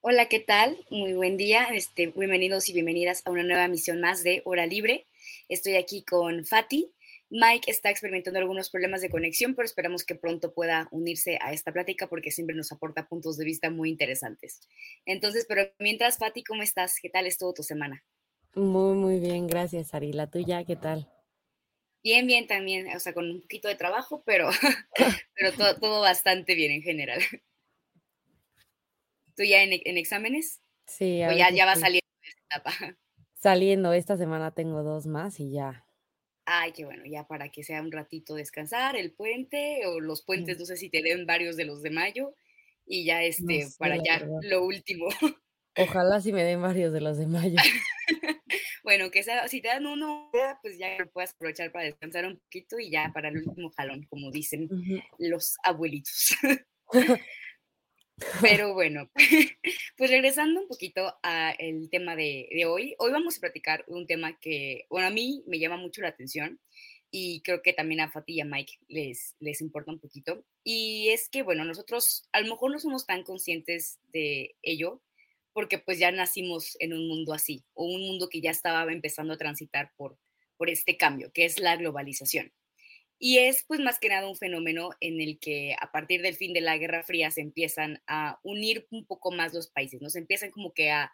Hola, ¿qué tal? Muy buen día. Este, bienvenidos y bienvenidas a una nueva misión más de Hora Libre. Estoy aquí con Fati. Mike está experimentando algunos problemas de conexión, pero esperamos que pronto pueda unirse a esta plática porque siempre nos aporta puntos de vista muy interesantes. Entonces, pero mientras, Fati, ¿cómo estás? ¿Qué tal estuvo tu semana? Muy, muy bien, gracias, Ari. ¿La tuya qué tal? Bien, bien también, o sea, con un poquito de trabajo, pero, pero todo, todo bastante bien en general. ¿Tú ya en, en exámenes? Sí. ¿O ya, ya va saliendo de esta etapa? Saliendo, esta semana tengo dos más y ya. Ay, qué bueno, ya para que sea un ratito descansar, el puente o los puentes, no sé si te den varios de los de mayo y ya este, sé, para ya verdad. lo último. Ojalá si me den varios de los de mayo. bueno, que sea, si te dan uno, pues ya lo puedas aprovechar para descansar un poquito y ya para el último jalón, como dicen los abuelitos. Pero bueno, pues regresando un poquito al tema de, de hoy, hoy vamos a platicar un tema que, bueno, a mí me llama mucho la atención y creo que también a Fati y a Mike les, les importa un poquito. Y es que, bueno, nosotros a lo mejor no somos tan conscientes de ello porque pues ya nacimos en un mundo así, o un mundo que ya estaba empezando a transitar por, por este cambio, que es la globalización. Y es pues más que nada un fenómeno en el que a partir del fin de la Guerra Fría se empiezan a unir un poco más los países, ¿no? Se empiezan como que a,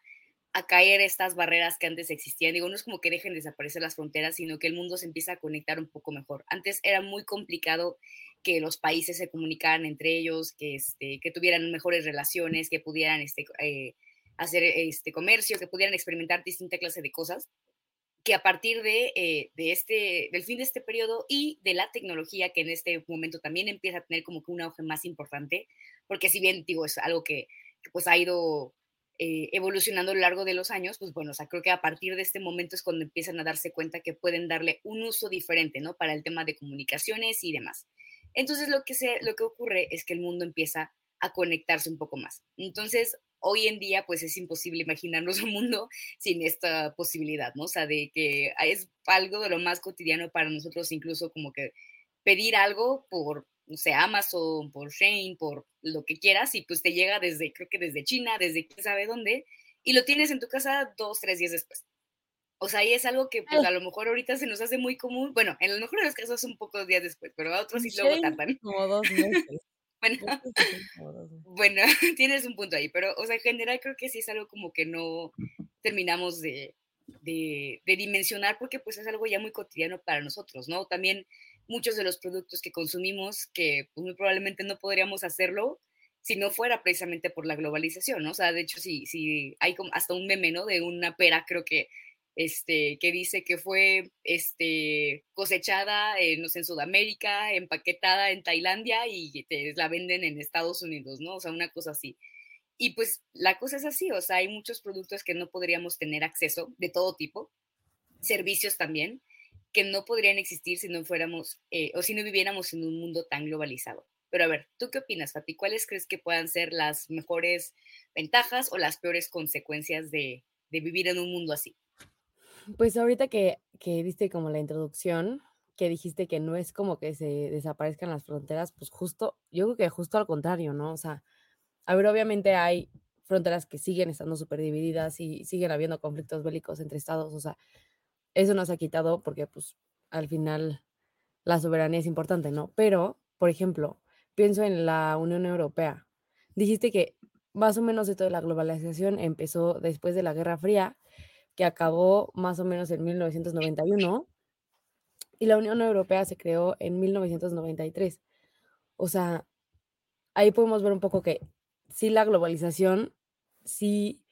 a caer estas barreras que antes existían. Digo, no es como que dejen de desaparecer las fronteras, sino que el mundo se empieza a conectar un poco mejor. Antes era muy complicado que los países se comunicaran entre ellos, que, este, que tuvieran mejores relaciones, que pudieran este, eh, hacer este comercio, que pudieran experimentar distinta clase de cosas que a partir de, eh, de este, del fin de este periodo y de la tecnología que en este momento también empieza a tener como que un auge más importante, porque si bien digo es algo que, que pues ha ido eh, evolucionando a lo largo de los años, pues bueno, o sea, creo que a partir de este momento es cuando empiezan a darse cuenta que pueden darle un uso diferente, ¿no? Para el tema de comunicaciones y demás. Entonces lo que, se, lo que ocurre es que el mundo empieza a conectarse un poco más. Entonces, hoy en día, pues es imposible imaginarnos un mundo sin esta posibilidad, ¿no? O sea, de que es algo de lo más cotidiano para nosotros, incluso como que pedir algo por, no sé, Amazon, por Shane, por lo que quieras, y pues te llega desde, creo que desde China, desde quién sabe dónde, y lo tienes en tu casa dos, tres días después. O sea, y es algo que pues a lo mejor ahorita se nos hace muy común, bueno, en lo mejor de los casos un pocos días después, pero a otros sí luego tardan. Como dos meses. Bueno, bueno, tienes un punto ahí, pero, o sea, en general creo que sí es algo como que no terminamos de, de, de dimensionar porque pues es algo ya muy cotidiano para nosotros, ¿no? También muchos de los productos que consumimos que pues, muy probablemente no podríamos hacerlo si no fuera precisamente por la globalización, ¿no? O sea, de hecho, sí, sí, hay como hasta un meme, ¿no? De una pera, creo que, este, que dice que fue, este, cosechada, eh, no sé, en Sudamérica, empaquetada en Tailandia y te la venden en Estados Unidos, ¿no? O sea, una cosa así. Y pues la cosa es así, o sea, hay muchos productos que no podríamos tener acceso de todo tipo, servicios también, que no podrían existir si no fuéramos eh, o si no viviéramos en un mundo tan globalizado. Pero a ver, ¿tú qué opinas, Fati? ¿Cuáles crees que puedan ser las mejores ventajas o las peores consecuencias de, de vivir en un mundo así? Pues ahorita que, que diste como la introducción, que dijiste que no es como que se desaparezcan las fronteras, pues justo, yo creo que justo al contrario, ¿no? O sea, a ver, obviamente hay fronteras que siguen estando súper divididas y siguen habiendo conflictos bélicos entre estados, o sea, eso no se ha quitado porque pues al final la soberanía es importante, ¿no? Pero, por ejemplo, pienso en la Unión Europea. Dijiste que más o menos esto de la globalización empezó después de la Guerra Fría, que acabó más o menos en 1991 y la Unión Europea se creó en 1993. O sea, ahí podemos ver un poco que sí la globalización sí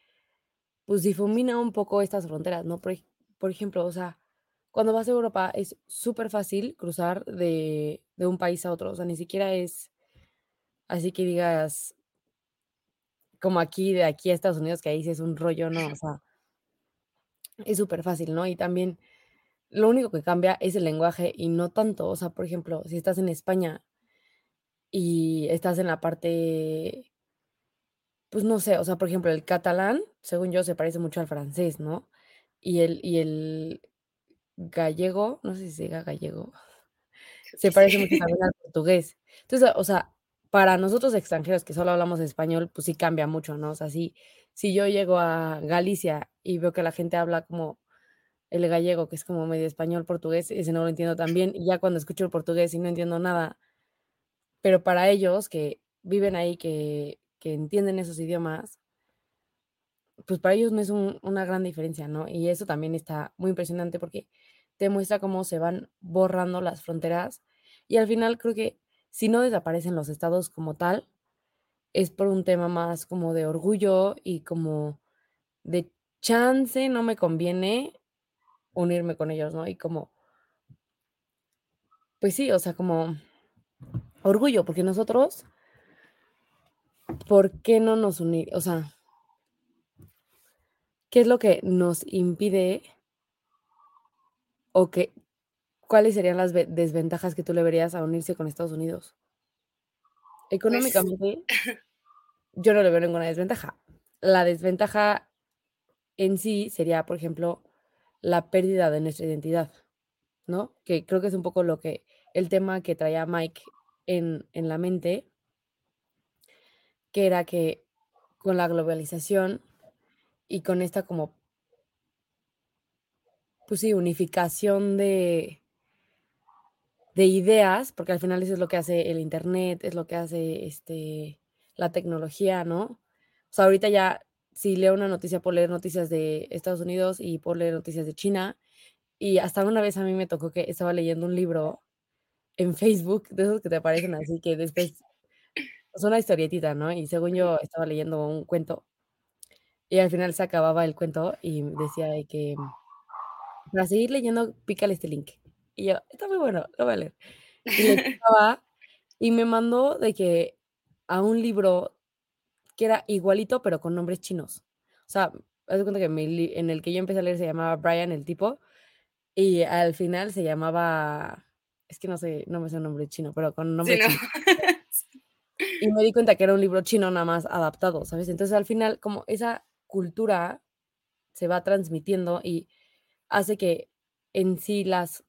pues difumina un poco estas fronteras, ¿no? Por, ejemplo, o sea, cuando vas a Europa es súper fácil cruzar de, de un país a otro, o sea, ni siquiera es así que digas como aquí, de aquí a Estados Unidos, que ahí sí es un rollo, ¿no? O sea, es súper fácil, ¿no? Y también lo único que cambia es el lenguaje y no tanto, o sea, por ejemplo, si estás en España y estás en la parte, pues no sé, o sea, por ejemplo, el catalán, según yo, se parece mucho al francés, ¿no? Y el, y el gallego, no sé si se diga gallego, se parece mucho también al portugués. Entonces, o sea, para nosotros extranjeros que solo hablamos español, pues sí cambia mucho, ¿no? O sea, si, si yo llego a Galicia y veo que la gente habla como el gallego, que es como medio español, portugués, ese no lo entiendo tan bien, y ya cuando escucho el portugués y no entiendo nada, pero para ellos que viven ahí, que, que entienden esos idiomas, pues para ellos no es una gran diferencia, ¿no? Y eso también está muy impresionante porque te muestra cómo se van borrando las fronteras y al final creo que si no desaparecen los estados como tal, es por un tema más como de orgullo y como de chance, no me conviene unirme con ellos, ¿no? Y como, pues sí, o sea, como orgullo, porque nosotros, ¿por qué no nos unir? O sea, ¿qué es lo que nos impide o qué, cuáles serían las desventajas que tú le verías a unirse con Estados Unidos? Pues Económicamente, yo no le veo ninguna desventaja. La desventaja en sí sería, por ejemplo, la pérdida de nuestra identidad, ¿no? Que creo que es un poco lo que el tema que traía Mike en, en la mente, que era que con la globalización y con esta como, pues sí, unificación de, de ideas, porque al final eso es lo que hace el Internet, es lo que hace este, la tecnología, ¿no? O sea, ahorita ya si leo una noticia, por leer noticias de Estados Unidos y por leer noticias de China. Y hasta una vez a mí me tocó que estaba leyendo un libro en Facebook, de esos que te aparecen así, que después es una historietita, ¿no? Y según yo estaba leyendo un cuento. Y al final se acababa el cuento y decía de que para seguir leyendo, pícale este link. Y yo, está muy bueno, lo voy a leer. Y, le y me mandó de que a un libro que era igualito, pero con nombres chinos. O sea, haz de cuenta que en el que yo empecé a leer se llamaba Brian el tipo, y al final se llamaba, es que no sé, no me sé el nombre chino, pero con nombre chino. y me di cuenta que era un libro chino nada más adaptado, ¿sabes? Entonces al final, como esa cultura se va transmitiendo y hace que en sí las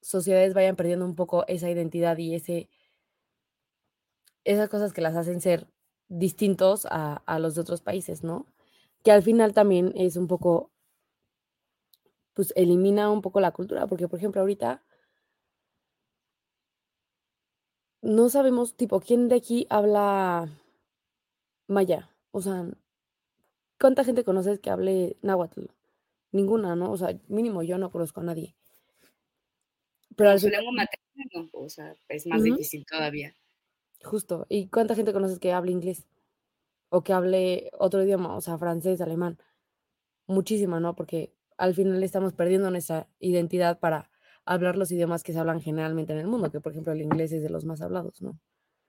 sociedades vayan perdiendo un poco esa identidad y ese esas cosas que las hacen ser distintos a, los de otros países, ¿no? Que al final también es un poco, pues elimina un poco la cultura, porque por ejemplo ahorita no sabemos, tipo, quién de aquí habla maya, o sea, ¿cuánta gente conoces que hable náhuatl? Ninguna, ¿no? O sea, mínimo yo no conozco a nadie. Pero al lengua materna, o sea, es más difícil todavía. Justo. ¿Y cuánta gente conoces que hable inglés? O que hable otro idioma, o sea, francés, alemán. Muchísima, ¿no? Porque al final estamos perdiendo nuestra identidad para hablar los idiomas que se hablan generalmente en el mundo, que por ejemplo el inglés es de los más hablados, ¿no?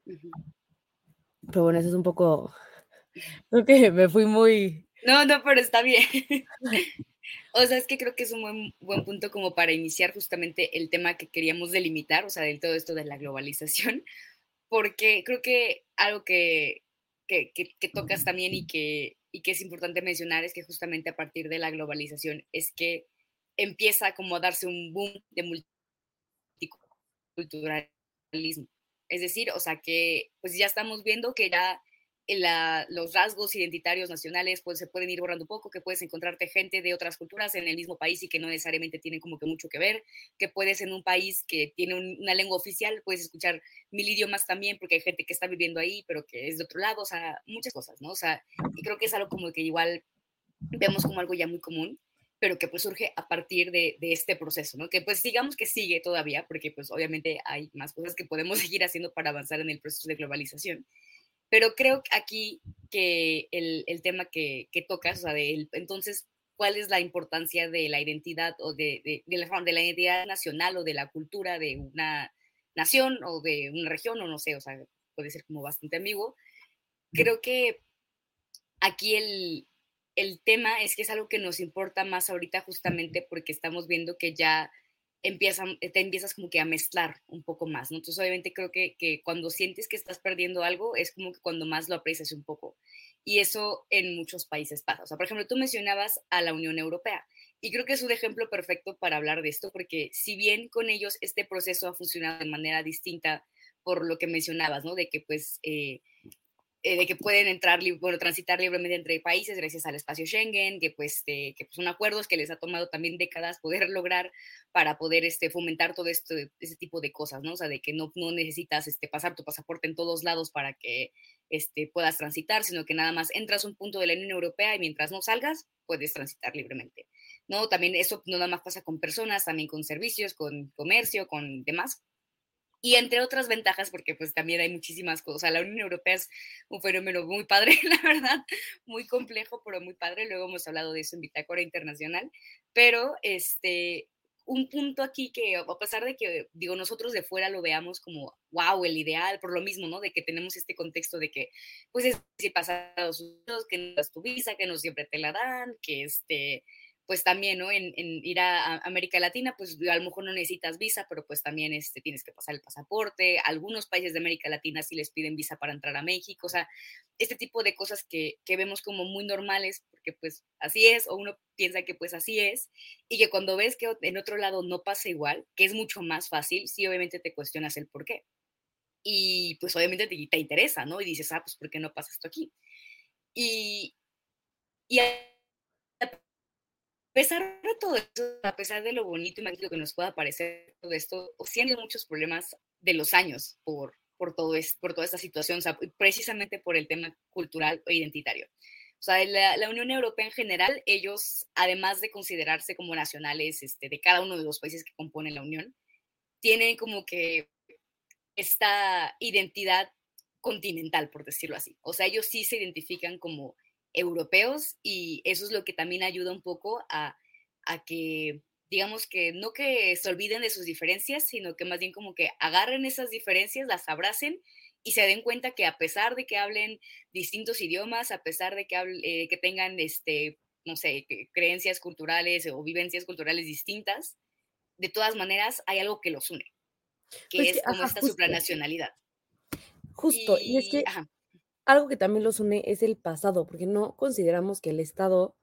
Pero bueno, eso es un poco... Creo que me fui muy... No, no, pero está bien. o sea, es que creo que es un buen, buen punto como para iniciar justamente el tema que queríamos delimitar, o sea, del todo esto de la globalización, porque creo que algo que, que, tocas también y que, y que es importante mencionar es que justamente a partir de la globalización es que empieza como a darse un boom de multiculturalismo. Es decir, o sea que pues ya estamos viendo que ya los rasgos identitarios nacionales pues se pueden ir borrando un poco, que puedes encontrarte gente de otras culturas en el mismo país y que no necesariamente tienen como que mucho que ver, que puedes en un país que tiene una lengua oficial, puedes escuchar mil idiomas también porque hay gente que está viviendo ahí, pero que es de otro lado, o sea, muchas cosas, ¿no? O sea, y creo que es algo como que igual vemos como algo ya muy común pero que pues surge a partir de, de, este proceso, ¿no? Que pues digamos que sigue todavía, porque pues obviamente hay más cosas que podemos seguir haciendo para avanzar en el proceso de globalización. Pero creo aquí que el, el tema que, que, tocas, o sea, de entonces, ¿cuál es la importancia de la identidad o de, de, de, la, de la identidad nacional o de la cultura de una nación o de una región o no sé, o sea, puede ser como bastante ambiguo? Creo que aquí el, el tema es que es algo que nos importa más ahorita justamente porque estamos viendo que ya empiezan, te empiezas como que a mezclar un poco más, ¿no? Entonces obviamente creo que, que, cuando sientes que estás perdiendo algo es como que cuando más lo aprecias un poco. Y eso en muchos países pasa. O sea, por ejemplo, tú mencionabas a la Unión Europea y creo que es un ejemplo perfecto para hablar de esto porque si bien con ellos este proceso ha funcionado de manera distinta por lo que mencionabas, ¿no? De que pues... Eh, eh, de que pueden entrar, bueno, transitar libremente entre países gracias al espacio Schengen, que pues, que pues son acuerdos que les ha tomado también décadas poder lograr para poder este, fomentar todo esto, ese tipo de cosas, ¿no? O sea, de que no, no necesitas este, pasar tu pasaporte en todos lados para que este, puedas transitar, sino que nada más entras a un punto de la Unión Europea y mientras no salgas, puedes transitar libremente, ¿no? También eso no nada más pasa con personas, también con servicios, con comercio, con demás y entre otras ventajas, porque pues también hay muchísimas cosas. La Unión Europea es un fenómeno muy padre, la verdad, muy complejo, pero muy padre. Luego hemos hablado de eso en Bitácora Internacional. Pero este, un punto aquí que, a pesar de que, digo, nosotros de fuera lo veamos como, wow, el ideal, por lo mismo, ¿no? De que tenemos este contexto de que, pues, es si pasados que no es tu visa, que no siempre te la dan, que este pues también, ¿no? En, ir a, América Latina, pues a lo mejor no necesitas visa, pero pues también este, tienes que pasar el pasaporte. Algunos países de América Latina sí les piden visa para entrar a México, o sea, este tipo de cosas que, que vemos como muy normales, porque pues así es, o uno piensa que pues así es, y que cuando ves que en otro lado no pasa igual, que es mucho más fácil, sí obviamente te cuestionas el por qué. Y pues obviamente te, te interesa, ¿no? Y dices, ah, pues ¿por qué no pasa esto aquí? Y, y pesar de todo esto, a pesar de lo bonito y magnífico que nos pueda parecer todo esto, sí han muchos problemas de los años por, por, todo es, por toda esta situación, precisamente por el tema cultural e identitario. O sea, la, la, Unión Europea en general, ellos, además de considerarse como nacionales este, de cada uno de los países que componen la Unión, tienen como que esta identidad continental, por decirlo así. O sea, ellos sí se identifican como europeos y eso es lo que también ayuda un poco a, a que, digamos que no que se olviden de sus diferencias, sino que más bien como que agarren esas diferencias, las abracen y se den cuenta que a pesar de que hablen distintos idiomas, a pesar de que, eh, que tengan, este, no sé, creencias culturales o vivencias culturales distintas, de todas maneras hay algo que los une, que pues es como esta supranacionalidad. Justo, y, es que algo que también los une es el pasado, porque no consideramos que el Estado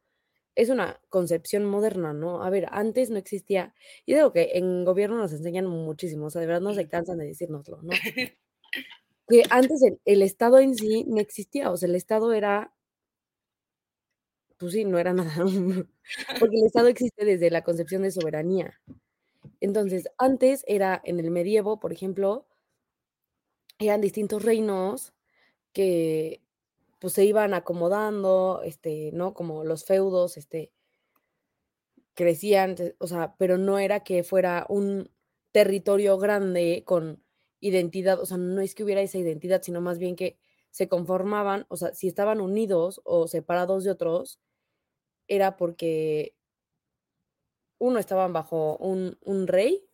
es una concepción moderna, ¿no? A ver, antes no existía, y digo que en gobierno nos enseñan muchísimo, o sea, de verdad no se cansan de decírnoslo, ¿no? que antes el, Estado en sí no existía, o sea, el Estado era, pues sí, no era nada, porque el Estado existe desde la concepción de soberanía. Entonces, antes era en el medievo, por ejemplo, eran distintos reinos que pues se iban acomodando, este, ¿no? Como los feudos, este, crecían, o sea, pero no era que fuera un territorio grande con identidad, o sea, no es que hubiera esa identidad, sino más bien que se conformaban, o sea, si estaban unidos o separados de otros, era porque uno estaban bajo un, un rey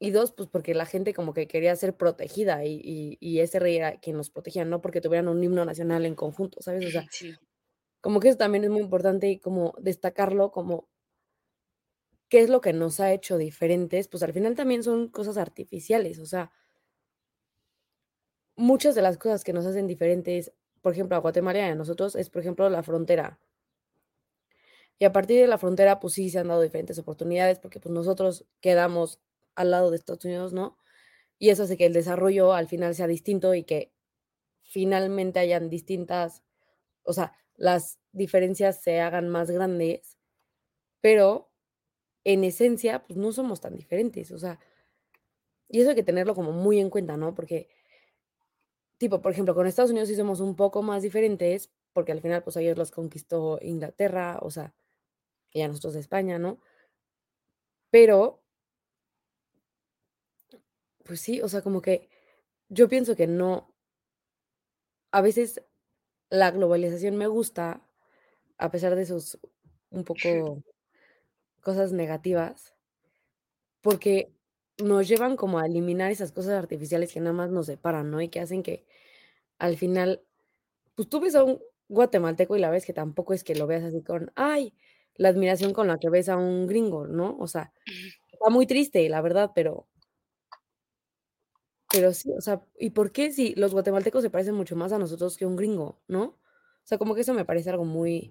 y dos, pues porque la gente como que quería ser protegida y, ese rey era quien los protegía, no porque tuvieran un himno nacional en conjunto, ¿sabes? O sea, como que eso también es muy importante como destacarlo como qué es lo que nos ha hecho diferentes, pues al final también son cosas artificiales, o sea, muchas de las cosas que nos hacen diferentes, por ejemplo, a Guatemala y a nosotros, es por ejemplo la frontera. Y a partir de la frontera, pues sí se han dado diferentes oportunidades, porque pues nosotros quedamos al lado de Estados Unidos, ¿no? Y eso hace que el desarrollo al final sea distinto y que finalmente hayan distintas, o sea, las diferencias se hagan más grandes, pero en esencia, pues no somos tan diferentes, o sea, y eso hay que tenerlo como muy en cuenta, ¿no? Porque, tipo, por ejemplo, con Estados Unidos sí somos un poco más diferentes, porque al final, pues ellos los conquistó Inglaterra, o sea, y a nosotros de España, ¿no? Pero, pues sí, o sea, como que yo pienso que no, a veces la globalización me gusta, a pesar de sus un poco cosas negativas, porque nos llevan como a eliminar esas cosas artificiales que nada más nos separan, ¿no? Y que hacen que al final, pues tú ves a un guatemalteco y la ves que tampoco es que lo veas así con, ay, la admiración con la que ves a un gringo, ¿no? O sea, está muy triste, la verdad, pero pero sí, o sea, ¿y por qué si los guatemaltecos se parecen mucho más a nosotros que un gringo, no? O sea, como que eso me parece algo muy,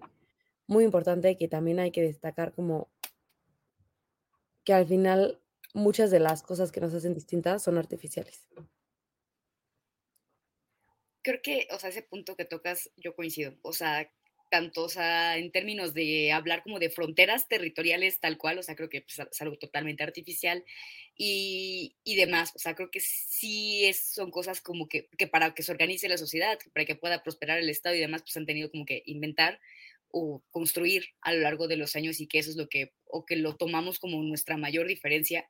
muy importante que también hay que destacar como que al final muchas de las cosas que nos hacen distintas son artificiales. Creo que, o sea, ese punto que tocas, yo coincido. O sea, tanto, o sea, en términos de hablar como de fronteras territoriales tal cual, o sea, creo que pues, es algo totalmente artificial y, y, demás, o sea, creo que sí es, son cosas como que, que, para que se organice la sociedad, para que pueda prosperar el Estado y demás, pues han tenido como que inventar o construir a lo largo de los años y que eso es lo que, o que lo tomamos como nuestra mayor diferencia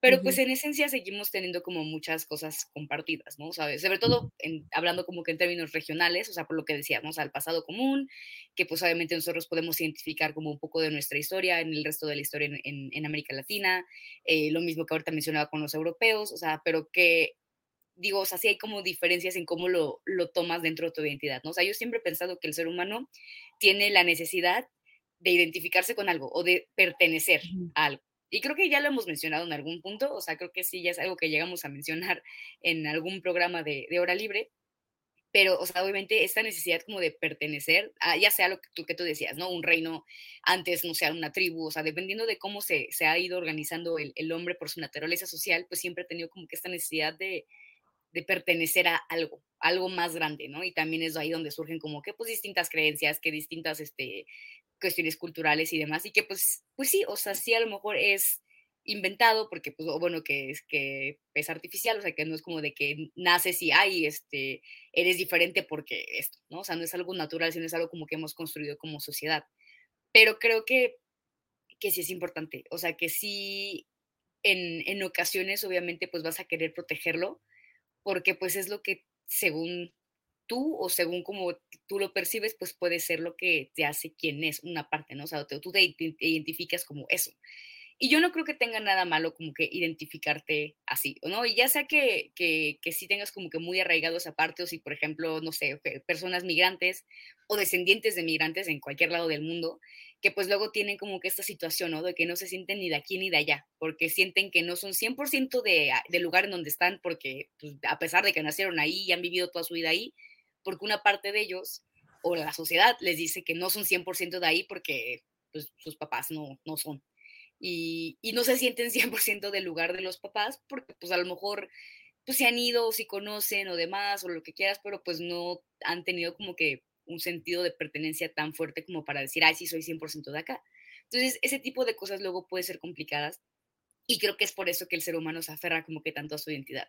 pero pues en esencia seguimos teniendo como muchas cosas compartidas, ¿no? ¿Sabes? Sobre todo en, hablando como que en términos regionales, o sea, por lo que decíamos, al pasado común, que pues obviamente nosotros podemos identificar como un poco de nuestra historia en el resto de la historia en, en, América Latina, eh, lo mismo que ahorita mencionaba con los europeos, o sea, pero que digo, o sea, sí hay como diferencias en cómo lo, lo tomas dentro de tu identidad, ¿no? O sea, yo siempre he pensado que el ser humano tiene la necesidad de identificarse con algo o de pertenecer a algo. Y creo que ya lo hemos mencionado en algún punto, o sea, creo que sí, ya es algo que llegamos a mencionar en algún programa de, hora libre, pero, o sea, obviamente esta necesidad como de pertenecer, a, ya sea lo que tú, que tú decías, ¿no? Un reino, antes, no sea una tribu, o sea, dependiendo de cómo se, se ha ido organizando el, el, hombre por su naturaleza social, pues siempre ha tenido como que esta necesidad de, de pertenecer a algo, algo más grande, ¿no? Y también es ahí donde surgen como que pues distintas creencias, que distintas este, cuestiones culturales y demás, y que pues, pues sí, o sea, sí a lo mejor es inventado, porque pues, bueno, que es que es artificial, o sea, que no es como de que naces y, ay, este, eres diferente porque esto, ¿no? O sea, no es algo natural, sino es algo como que hemos construido como sociedad. Pero creo que, que sí es importante, o sea, que sí, en, en ocasiones, obviamente, pues vas a querer protegerlo, porque pues es lo que, según tú o según como tú lo percibes, pues puede ser lo que te hace quien es una parte, ¿no? O sea, tú te identificas como eso. Y yo no creo que tenga nada malo como que identificarte así, ¿no? Y ya sea que, que, que sí tengas como que muy arraigado esa parte, o si, por ejemplo, no sé, personas migrantes o descendientes de migrantes en cualquier lado del mundo, que pues luego tienen como que esta situación, ¿no? De que no se sienten ni de aquí ni de allá, porque sienten que no son 100% de, del lugar en donde están, porque pues, a pesar de que nacieron ahí y han vivido toda su vida ahí, porque una parte de ellos o la sociedad les dice que no son 100% de ahí porque pues, sus papás no, no son. Y, y, no se sienten 100% del lugar de los papás porque pues a lo mejor pues se han ido o si conocen o demás o lo que quieras, pero pues no han tenido como que un sentido de pertenencia tan fuerte como para decir, ay, sí, soy 100% de acá. Entonces, ese tipo de cosas luego puede ser complicadas y creo que es por eso que el ser humano se aferra como que tanto a su identidad.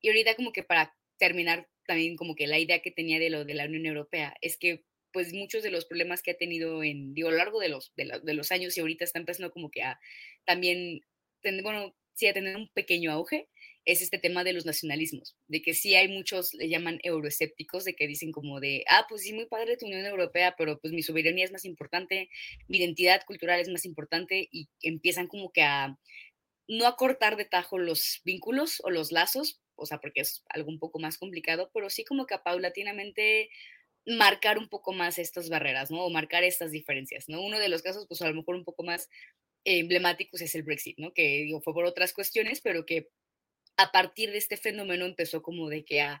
Y ahorita como que para terminar también como que la idea que tenía de lo de la Unión Europea es que pues muchos de los problemas que ha tenido en, digo, a lo largo de los, de, los años y ahorita está empezando como que a también, bueno, sí a tener un pequeño auge, es este tema de los nacionalismos, de que sí hay muchos, le llaman euroescépticos, de que dicen como de, ah, pues sí, muy padre tu Unión Europea, pero pues mi soberanía es más importante, mi identidad cultural es más importante y empiezan como que a no a cortar de tajo los vínculos o los lazos, o sea, porque es algo un poco más complicado, pero sí como que paulatinamente marcar un poco más estas barreras, ¿no? O marcar estas diferencias, ¿no? Uno de los casos, pues a lo mejor un poco más emblemáticos es el Brexit, ¿no? Que fue por otras cuestiones, pero que a partir de este fenómeno empezó como de que a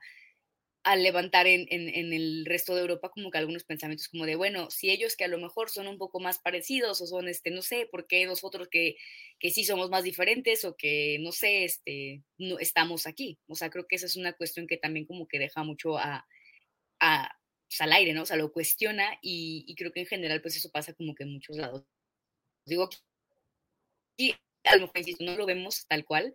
al levantar en, en, el resto de Europa como que algunos pensamientos como de, bueno, si ellos que a lo mejor son un poco más parecidos o son, este, no sé, ¿por qué nosotros que, que sí somos más diferentes o que, no sé, este, no estamos aquí? O sea, creo que esa es una cuestión que también como que deja mucho a, a pues, al aire, ¿no? O sea, lo cuestiona y, y, creo que en general pues eso pasa como que en muchos lados. Digo, y a lo mejor, no lo vemos tal cual,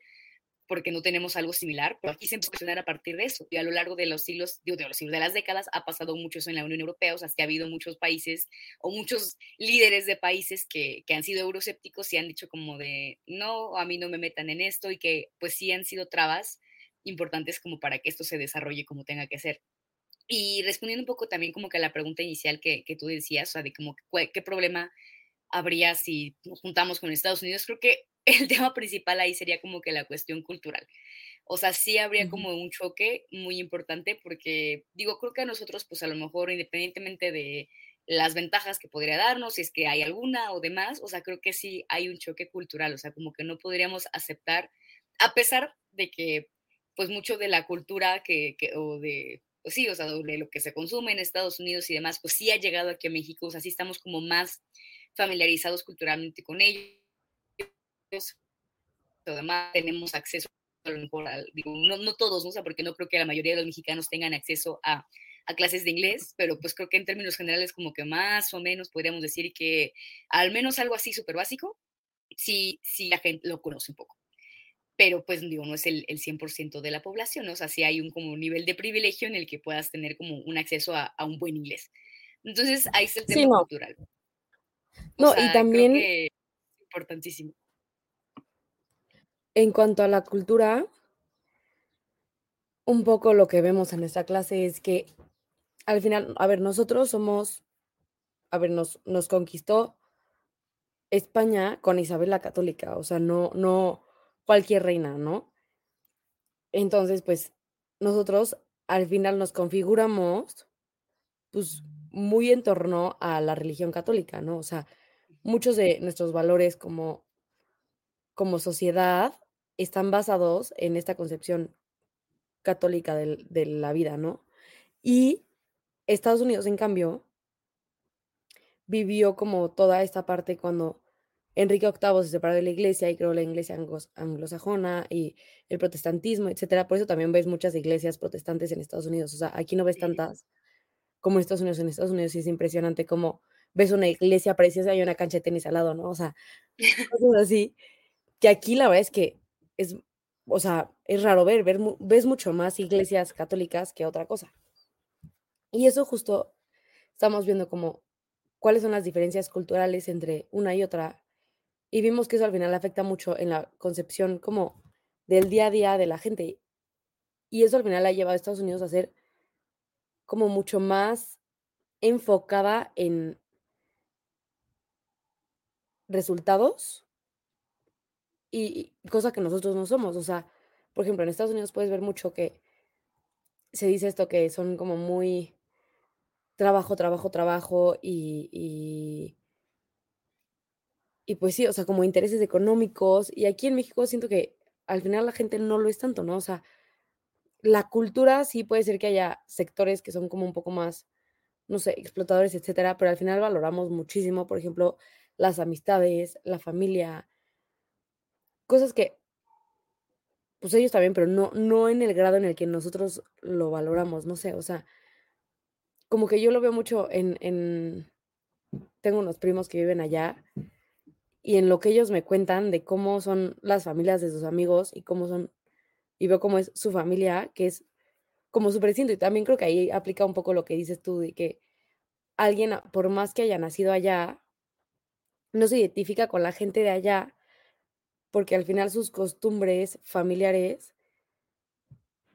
porque no tenemos algo similar, pero aquí se empezó a a partir de eso. Y a lo largo de los siglos, digo, de los siglos, de las décadas, ha pasado mucho eso en la Unión Europea, o sea, que ha habido muchos países o muchos líderes de países que, que han sido euroscépticos y han dicho como de, no, a mí no me metan en esto y que pues sí han sido trabas importantes como para que esto se desarrolle como tenga que ser. Y respondiendo un poco también como que a la pregunta inicial que, que tú decías, o sea, de como qué problema habría si nos juntamos con Estados Unidos, creo que el tema principal ahí sería como que la cuestión cultural. O sea, sí habría como un choque muy importante porque, digo, creo que a nosotros, pues a lo mejor, independientemente de las ventajas que podría darnos, si es que hay alguna o demás, o sea, creo que sí hay un choque cultural, o sea, como que no podríamos aceptar, a pesar de que, pues mucho de la cultura que, que o de, pues sí, o sea, de lo que se consume en Estados Unidos y demás, pues sí ha llegado aquí a México, o sea, sí estamos como más familiarizados culturalmente con ellos. Además, tenemos acceso, a lo mejor, digo, no, no, todos, ¿no? O sea, porque no creo que la mayoría de los mexicanos tengan acceso a, a, clases de inglés, pero pues creo que en términos generales como que más o menos podríamos decir que al menos algo así súper básico, sí, sí la gente lo conoce un poco. Pero pues digo, no es el, el 100% de la población, ¿no? o sea, sí hay un como nivel de privilegio en el que puedas tener como un acceso a, a un buen inglés. Entonces, ahí está el tema Sí, no. cultural. O No, y sea, creo también que es importantísimo. En cuanto a la cultura, un poco lo que vemos en esta clase es que al final, a ver, nosotros somos, a ver, nos, nos conquistó España con Isabel la Católica, o sea, no, no cualquier reina, ¿no? Entonces, pues nosotros al final nos configuramos, pues muy en torno a la religión católica, ¿no? O sea, muchos de nuestros valores como, como sociedad están basados en esta concepción católica de, la vida, ¿no? Y Estados Unidos, en cambio, vivió como toda esta parte cuando Enrique VIII se separó de la iglesia y creó la iglesia anglos- anglosajona y el protestantismo, etcétera. Por eso también ves muchas iglesias protestantes en Estados Unidos. O sea, aquí no ves tantas como en Estados Unidos. En Estados Unidos sí es impresionante como ves una iglesia preciosa y una cancha de tenis al lado, ¿no? O sea, cosas así. Que aquí la verdad es que es, o sea, es raro ver, ver ves mucho más iglesias católicas que otra cosa. Y eso justo estamos viendo como cuáles son las diferencias culturales entre una y otra. Y vimos que eso al final afecta mucho en la concepción como del día a día de la gente. Y eso al final ha llevado a Estados Unidos a ser como mucho más enfocada en resultados y, cosa que nosotros no somos. O sea, por ejemplo, en Estados Unidos puedes ver mucho que se dice esto que son como muy trabajo, trabajo, trabajo y, y, y pues sí, o sea, como intereses económicos. Y aquí en México siento que al final la gente no lo es tanto, ¿no? O sea, la cultura sí puede ser que haya sectores que son como un poco más, no sé, explotadores, etcétera, pero al final valoramos muchísimo, por ejemplo, las amistades, la familia, cosas que, pues ellos también, pero no, no en el grado en el que nosotros lo valoramos, no sé, o sea, como que yo lo veo mucho en, en, tengo unos primos que viven allá y en lo que ellos me cuentan de cómo son las familias de sus amigos y cómo son, y veo cómo es su familia, que es como súper distinto. Y también creo que ahí aplica un poco lo que dices tú, de que alguien, por más que haya nacido allá, no se identifica con la gente de allá, porque al final sus costumbres familiares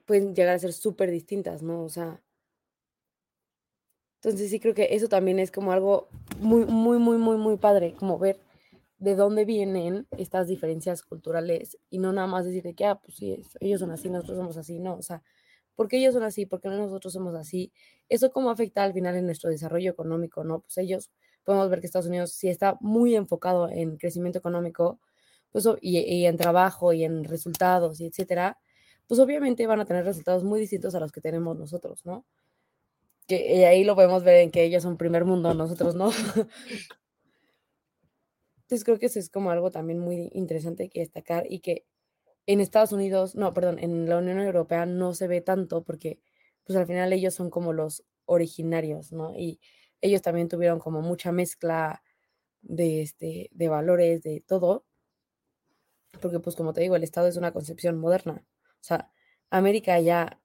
pueden llegar a ser súper distintas, ¿no? O sea, entonces sí creo que eso también es como algo muy, muy, muy, muy, muy padre, como ver de dónde vienen estas diferencias culturales y no nada más decir de que, ah, pues sí, ellos son así, nosotros somos así, no, o sea, ¿por qué ellos son así? ¿Por qué no nosotros somos así? Eso cómo afecta al final en nuestro desarrollo económico, ¿no? Pues ellos, podemos ver que Estados Unidos sí está muy enfocado en crecimiento económico, pues, y, y en trabajo y en resultados y etcétera, pues obviamente van a tener resultados muy distintos a los que tenemos nosotros, ¿no? Que y ahí lo podemos ver en que ellos son primer mundo, nosotros no. Entonces creo que eso es como algo también muy interesante que destacar y que en Estados Unidos, no, perdón, en la Unión Europea no se ve tanto porque pues al final ellos son como los originarios, ¿no? Y ellos también tuvieron como mucha mezcla de, este, de valores, de todo. Porque pues como te digo, el Estado es una concepción moderna. O sea, América ya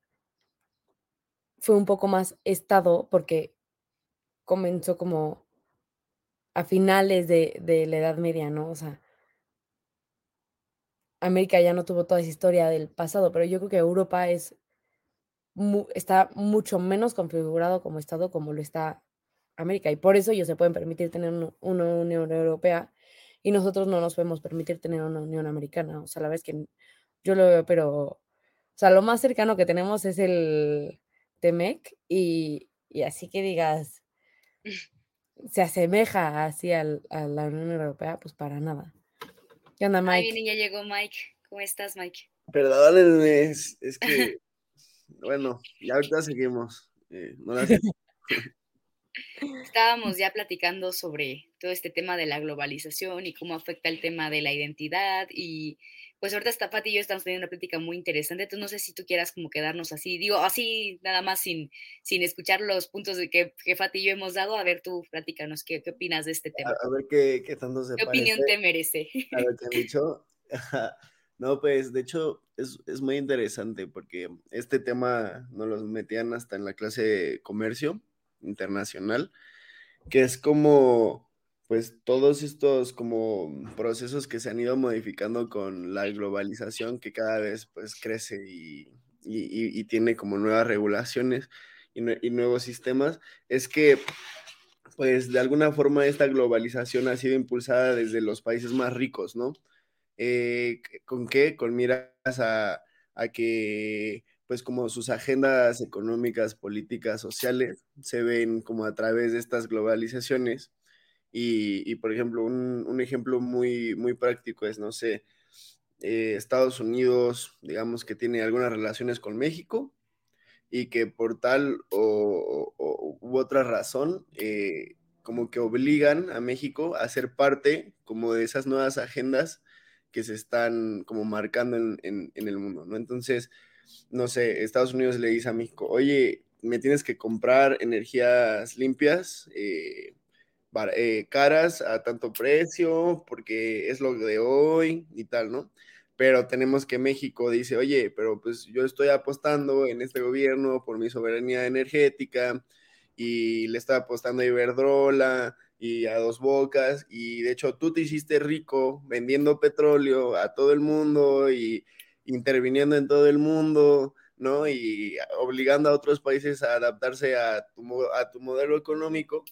fue un poco más Estado porque comenzó como a finales de, de la Edad Media, ¿no? O sea, América ya no tuvo toda esa historia del pasado, pero yo creo que Europa es está mucho menos configurado como Estado como lo está América. Y por eso ellos se pueden permitir tener una Unión Europea y nosotros no nos podemos permitir tener una Unión Americana. O sea, la es que yo lo veo, pero, o sea, lo más cercano que tenemos es el TEMEC y, y así que digas, se asemeja así al, a la Unión Europea, pues para nada. ¿Qué onda, Mike? Ay, ya llegó Mike. ¿Cómo estás, Mike? Perdónenme, es, es que, bueno, ya ahorita seguimos. Eh, no Estábamos ya platicando sobre todo este tema de la globalización y cómo afecta el tema de la identidad y pues ahorita está Fati y yo estamos teniendo una plática muy interesante, entonces no sé si tú quieras como quedarnos así, digo así nada más sin, sin escuchar los puntos de que, que Fati y yo hemos dado, a ver tú platícanos qué, qué opinas de este tema. A, ver qué, qué tanto se ¿Qué opinión te merece? A lo que han dicho. No, pues de hecho es, es, muy interesante porque este tema nos lo metían hasta en la clase de comercio internacional, que es como, pues todos estos como procesos que se han ido modificando con la globalización que cada vez pues crece y, y, tiene como nuevas regulaciones y, y, nuevos sistemas, es que pues de alguna forma esta globalización ha sido impulsada desde los países más ricos, ¿no? Eh, ¿Con qué? Con miras a, a que pues como sus agendas económicas, políticas, sociales se ven como a través de estas globalizaciones. Y, por ejemplo, un, ejemplo muy, muy práctico es, no sé, eh, Estados Unidos, digamos que tiene algunas relaciones con México y que por tal o, u otra razón, eh, como que obligan a México a ser parte como de esas nuevas agendas que se están como marcando en, en el mundo, ¿no? Entonces, no sé, Estados Unidos le dice a México, oye, me tienes que comprar energías limpias, eh, eh, caras a tanto precio, porque es lo de hoy y tal, ¿no? Pero tenemos que México dice, oye, pero pues yo estoy apostando en este gobierno por mi soberanía energética y le estoy apostando a Iberdrola y a Dos Bocas y de hecho tú te hiciste rico vendiendo petróleo a todo el mundo y interviniendo en todo el mundo, ¿no? Y obligando a otros países a adaptarse a tu, a tu modelo económico.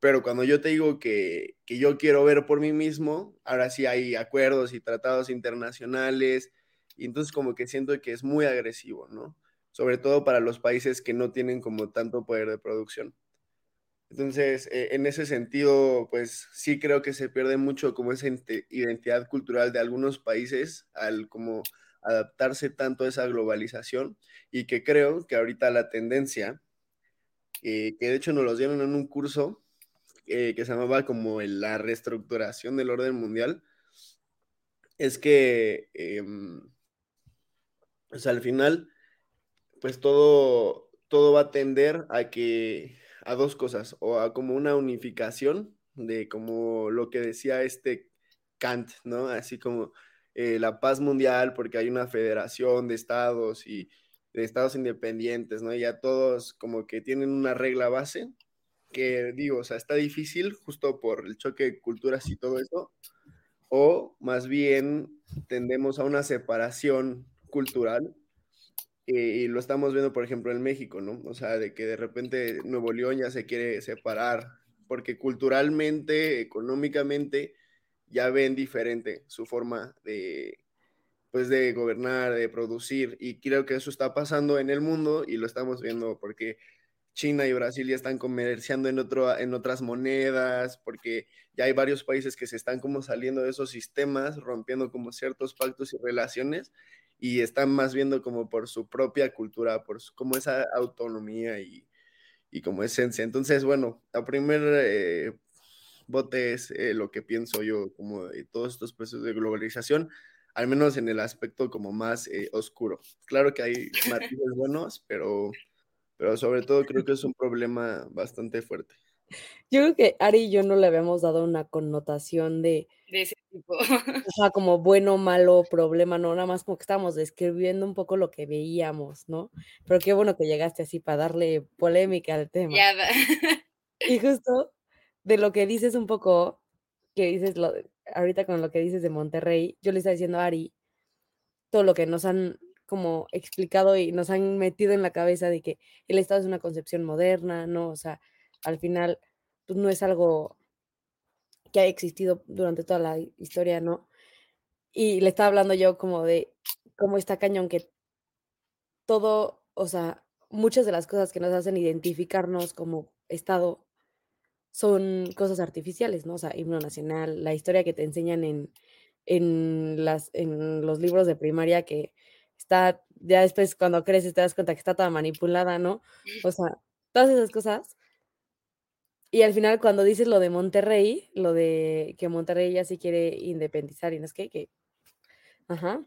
Pero cuando yo te digo que, que yo quiero ver por mí mismo, ahora sí hay acuerdos y tratados internacionales, y entonces como que siento que es muy agresivo, ¿no? Sobre todo para los países que no tienen como tanto poder de producción. Entonces, eh, en ese sentido, pues sí creo que se pierde mucho como esa identidad cultural de algunos países al como adaptarse tanto a esa globalización y que creo que ahorita la tendencia, eh, que de hecho nos lo dieron en un curso eh, que se llamaba como la reestructuración del orden mundial, es que, pues al final, pues todo, todo va a tender a que, a dos cosas, o a como una unificación de como lo que decía este Kant, ¿no? Así como eh, la paz mundial porque hay una federación de estados y de estados independientes, ¿no? Y ya todos como que tienen una regla base que digo, o sea, está difícil justo por el choque de culturas y todo eso, o más bien tendemos a una separación cultural eh, y lo estamos viendo, por ejemplo, en México, ¿no? O sea, de que de repente Nuevo León ya se quiere separar porque culturalmente, económicamente, ya ven diferente su forma de, pues de gobernar, de producir, y creo que eso está pasando en el mundo y lo estamos viendo porque China y Brasil ya están comerciando en, otro, en otras monedas, porque ya hay varios países que se están como saliendo de esos sistemas, rompiendo como ciertos pactos y relaciones, y están más viendo como por su propia cultura, por como esa autonomía y, y como esencia. Entonces, bueno, la primera eh, bote es eh, lo que pienso yo como de todos estos procesos de globalización, al menos en el aspecto como más eh, oscuro. Claro que hay matices buenos, pero, pero sobre todo creo que es un problema bastante fuerte. Yo creo que Ari y yo no le habíamos dado una connotación de, De ese tipo. o sea, como bueno, malo, problema, no, nada más como que estábamos describiendo un poco lo que veíamos, ¿no? Pero qué bueno que llegaste así para darle polémica al tema. Ya va. Y justo de lo que dices un poco, que dices lo, ahorita con lo que dices de Monterrey, yo le estaba diciendo a Ari todo lo que nos han como explicado y nos han metido en la cabeza de que el Estado es una concepción moderna, ¿no? O sea, al final, pues no es algo que haya existido durante toda la hi- historia, ¿no? Y le estaba hablando yo como de cómo está cañón que todo, o sea, muchas de las cosas que nos hacen identificarnos como Estado son cosas artificiales, ¿no? O sea, himno nacional, la historia que te enseñan en, en, las, en los libros de primaria que está, ya después cuando creces te das cuenta que está toda manipulada, ¿no? O sea, todas esas cosas. Y al final cuando dices lo de Monterrey, lo de que Monterrey ya sí quiere independizar y no es que, que, ajá,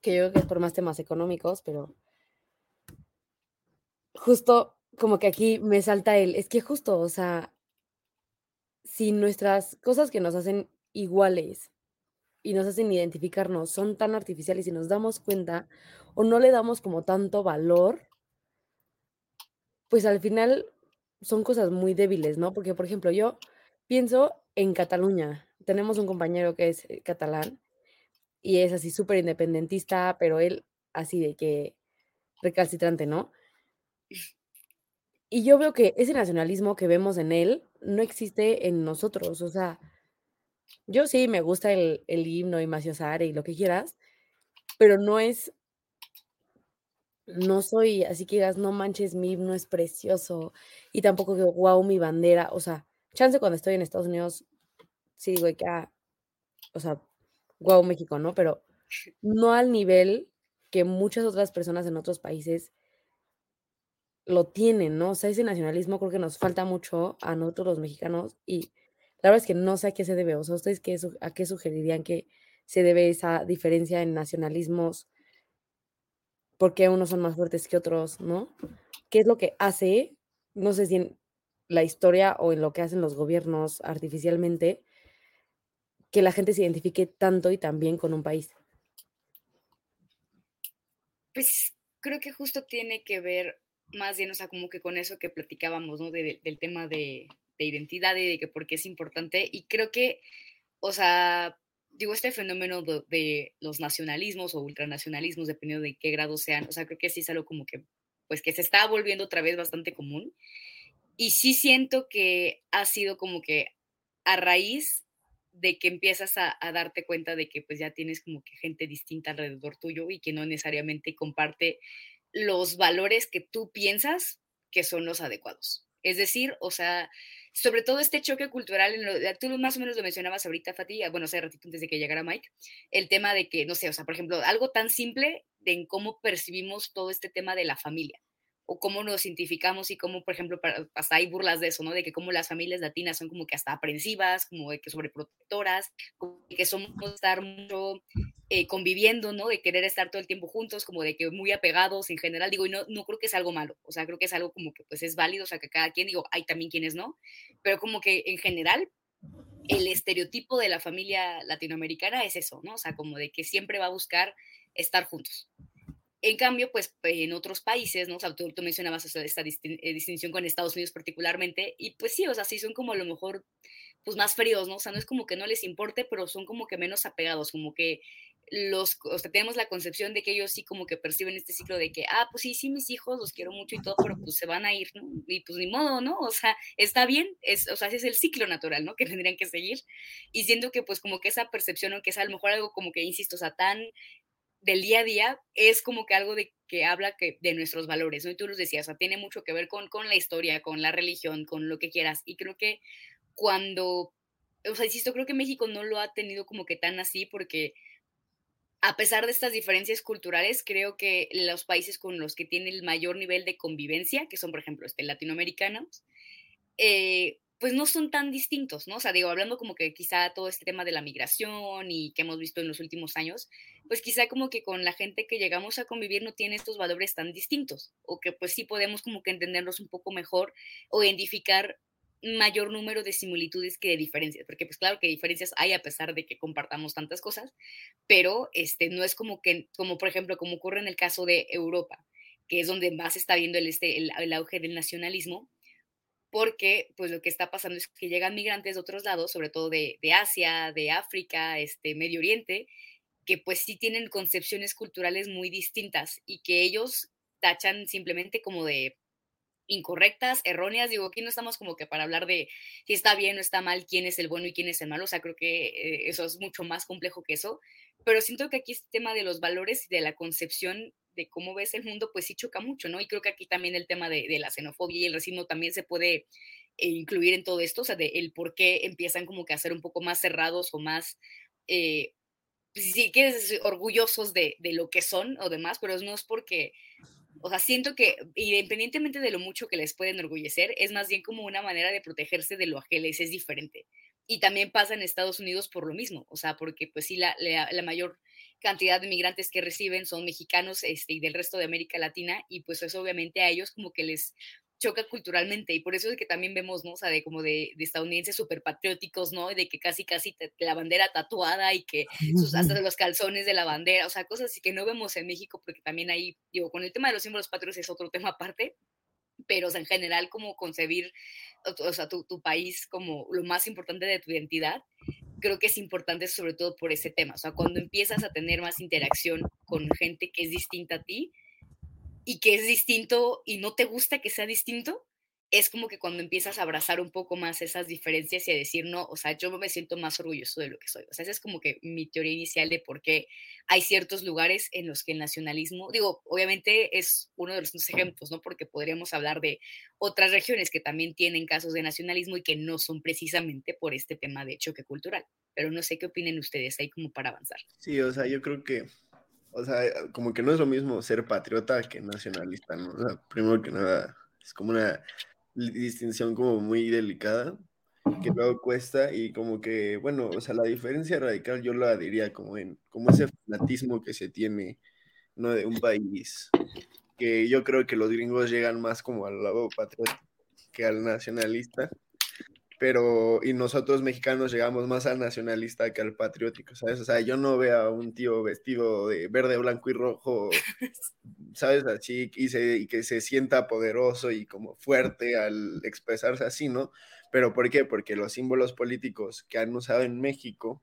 que yo creo que es por más temas económicos, pero justo como que aquí me salta el, es que justo, o sea, si nuestras cosas que nos hacen iguales y nos hacen identificarnos son tan artificiales y nos damos cuenta o no le damos como tanto valor, pues al final son cosas muy débiles, ¿no? Porque, por ejemplo, yo pienso en Cataluña. Tenemos un compañero que es eh, catalán y es así súper independentista, pero él así de que recalcitrante, ¿no? Y yo veo que ese nacionalismo que vemos en él no existe en nosotros. O sea, yo sí me gusta el, el himno y Macio Sare y lo que quieras, pero no es, no soy así que digas, no manches, mi himno es precioso y tampoco que wow, mi bandera. O sea, chance cuando estoy en Estados Unidos, sí digo que, ah, o sea, wow, México, ¿no? Pero no al nivel que muchas otras personas en otros países lo tienen, ¿no? O sea, ese nacionalismo creo que nos falta mucho a nosotros los mexicanos y la verdad es que no sé a qué se debe, o sea, ¿ustedes qué, a qué sugerirían que se debe esa diferencia en nacionalismos? ¿Por qué unos son más fuertes que otros, no? ¿Qué es lo que hace, no sé si en la historia o en lo que hacen los gobiernos artificialmente, que la gente se identifique tanto y tan bien con un país? Pues creo que justo tiene que ver más bien, o sea, como que con eso que platicábamos, ¿no? De- del tema de, de identidad y de que por qué es importante. Y creo que, o sea, digo, este fenómeno de, de los nacionalismos o ultranacionalismos, dependiendo de qué grado sean, o sea, creo que sí es algo como que, pues que se está volviendo otra vez bastante común. Y sí siento que ha sido como que a raíz de que empiezas a, a darte cuenta de que pues ya tienes como que gente distinta alrededor tuyo y que no necesariamente comparte los valores que tú piensas que son los adecuados. Es decir, o sea, sobre todo este choque cultural, en lo, tú más o menos lo mencionabas ahorita, Fati, bueno, hace ratito antes de que llegara Mike, el tema de que, no sé, o sea, por ejemplo, algo tan simple de en cómo percibimos todo este tema de la familia o cómo nos identificamos y cómo, por ejemplo, hasta hay burlas de eso, ¿no? De que como las familias latinas son como que hasta aprensivas, como de que sobreprotectoras, como de que somos estar mucho eh, conviviendo, ¿no? De querer estar todo el tiempo juntos, como de que muy apegados en general, digo, y no, no creo que es algo malo, o sea, creo que es algo como que pues es válido, o sea, que cada quien, digo, hay también quienes no, pero como que en general el estereotipo de la familia latinoamericana es eso, ¿no? O sea, como de que siempre va a buscar estar juntos. En cambio, pues en otros países, ¿no? O sea, tú, tú mencionabas o sea, esta distin eh, distinción con Estados Unidos particularmente, y pues sí, o sea, sí son como a lo mejor, pues más fríos, ¿no? O sea, no es como que no les importe, pero son como que menos apegados, como que los, o sea, tenemos la concepción de que ellos sí como que perciben este ciclo de que, ah, pues sí, sí, mis hijos los quiero mucho y todo, pero pues se van a ir, ¿no? Y pues ni modo, ¿no? O sea, está bien, es, o sea, ese es el ciclo natural, ¿no? Que tendrían que seguir. Y siento que pues como que esa percepción, aunque sea a lo mejor algo como que, insisto, o sea, tan del día a día es como que algo de que habla que, de nuestros valores, ¿no? Y tú los decías, o sea, tiene mucho que ver con, con la historia, con la religión, con lo que quieras. Y creo que cuando, o sea, insisto, creo que México no lo ha tenido como que tan así porque a pesar de estas diferencias culturales, creo que los países con los que tiene el mayor nivel de convivencia, que son, por ejemplo, este, latinoamericanos, eh, pues no son tan distintos, ¿no? O sea, digo, hablando como que quizá todo este tema de la migración y que hemos visto en los últimos años, pues quizá como que con la gente que llegamos a convivir no tiene estos valores tan distintos, o que pues sí podemos como que entenderlos un poco mejor o identificar mayor número de similitudes que de diferencias, porque pues claro que diferencias hay a pesar de que compartamos tantas cosas, pero este, no es como que, como por ejemplo, como ocurre en el caso de Europa, que es donde más está viendo el, este, el, auge del nacionalismo, porque pues lo que está pasando es que llegan migrantes de otros lados, sobre todo de, de Asia, de África, este, Medio Oriente, que pues sí tienen concepciones culturales muy distintas y que ellos tachan simplemente como de incorrectas, erróneas. Digo, aquí no estamos como que para hablar de si está bien o está mal, quién es el bueno y quién es el malo. O sea, creo que eh, eso es mucho más complejo que eso. Pero siento que aquí este tema de los valores y de la concepción de cómo ves el mundo, pues sí choca mucho, ¿no? Y creo que aquí también el tema de, la xenofobia y el racismo también se puede eh, incluir en todo esto, o sea, de el por qué empiezan como que a ser un poco más cerrados o más, eh, si quieres, orgullosos de, de, lo que son o demás, pero no es porque o sea, siento que independientemente de lo mucho que les puede enorgullecer, es más bien como una manera de protegerse de lo ajeno, es diferente. Y también pasa en Estados Unidos por lo mismo, o sea, porque pues sí, la, la, mayor cantidad de migrantes que reciben son mexicanos este, y del resto de América Latina, y pues eso obviamente a ellos como que les choca culturalmente y por eso es que también vemos, ¿no? O sea, de como de, estadounidenses súper patrióticos, ¿no? De que casi, casi la bandera tatuada y que sus, hasta los calzones de la bandera, o sea, cosas así que no vemos en México porque también ahí, digo, con el tema de los símbolos patrios es otro tema aparte, pero o sea, en general como concebir, o, sea, tu, tu, país como lo más importante de tu identidad, creo que es importante sobre todo por ese tema, o sea, cuando empiezas a tener más interacción con gente que es distinta a ti, y que es distinto y no te gusta que sea distinto, es como que cuando empiezas a abrazar un poco más esas diferencias y a decir, no, o sea, yo me siento más orgulloso de lo que soy. O sea, esa es como que mi teoría inicial de por qué hay ciertos lugares en los que el nacionalismo, digo, obviamente es uno de los ejemplos, ¿no? Porque podríamos hablar de otras regiones que también tienen casos de nacionalismo y que no son precisamente por este tema de choque cultural. Pero no sé qué opinen ustedes ahí como para avanzar. Sí, o sea, yo creo que o sea, como que no es lo mismo ser patriota que nacionalista, ¿no? O sea, primero que nada, es como una distinción como muy delicada que luego cuesta y como que, bueno, o sea, la diferencia radical yo la diría como en, como ese fanatismo que se tiene, ¿no? De un país, que yo creo que los gringos llegan más como al lado patriota que al nacionalista, pero y nosotros mexicanos llegamos más al nacionalista que al patriótico, ¿sabes? O sea, yo no veo a un tío vestido de verde, blanco y rojo, ¿sabes? Así, y, se, y que se sienta poderoso y como fuerte al expresarse así, ¿no? Pero ¿por qué? Porque los símbolos políticos que han usado en México,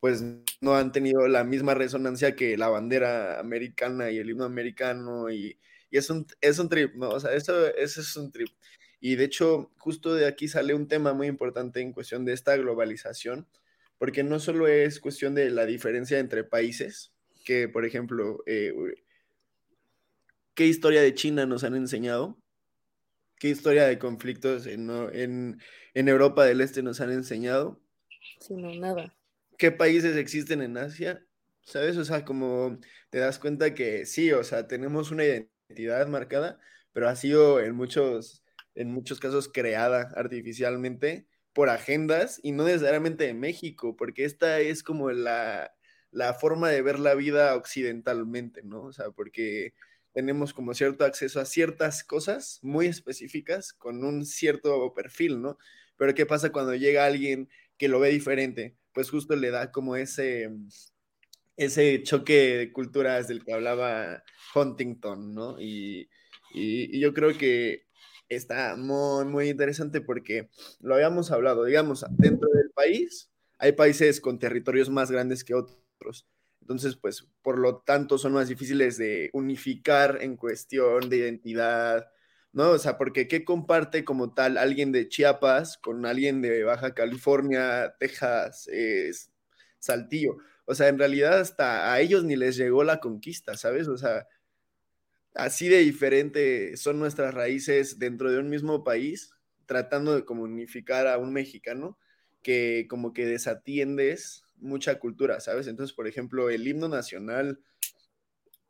pues no han tenido la misma resonancia que la bandera americana y el himno americano y, y es, un, es un trip, ¿no? O sea, eso, eso es un trip. Y de hecho, justo de aquí sale un tema muy importante en cuestión de esta globalización, porque no solo es cuestión de la diferencia entre países, que por ejemplo, eh, ¿qué historia de China nos han enseñado? ¿Qué historia de conflictos en, en, en Europa del Este nos han enseñado? Sí, no, nada. ¿Qué países existen en Asia? ¿Sabes? O sea, como te das cuenta que sí, o sea, tenemos una identidad marcada, pero ha sido en muchos en muchos casos creada artificialmente por agendas y no necesariamente de México, porque esta es como la, forma de ver la vida occidentalmente, ¿no? O sea, porque tenemos como cierto acceso a ciertas cosas muy específicas con un cierto perfil, ¿no? Pero ¿qué pasa cuando llega alguien que lo ve diferente? Pues justo le da como ese, ese choque de culturas del que hablaba Huntington, ¿no? y yo creo que está muy, muy interesante porque lo habíamos hablado, digamos, dentro del país hay países con territorios más grandes que otros. Entonces, pues, por lo tanto, son más difíciles de unificar en cuestión de identidad, ¿no? O sea, porque ¿qué comparte como tal alguien de Chiapas con alguien de Baja California, Texas, Saltillo? O sea, en realidad hasta a ellos ni les llegó la conquista, ¿sabes? O sea, así de diferente son nuestras raíces dentro de un mismo país, tratando de comunicar a un mexicano que como que desatiendes mucha cultura, ¿sabes? Entonces, por ejemplo, el himno nacional,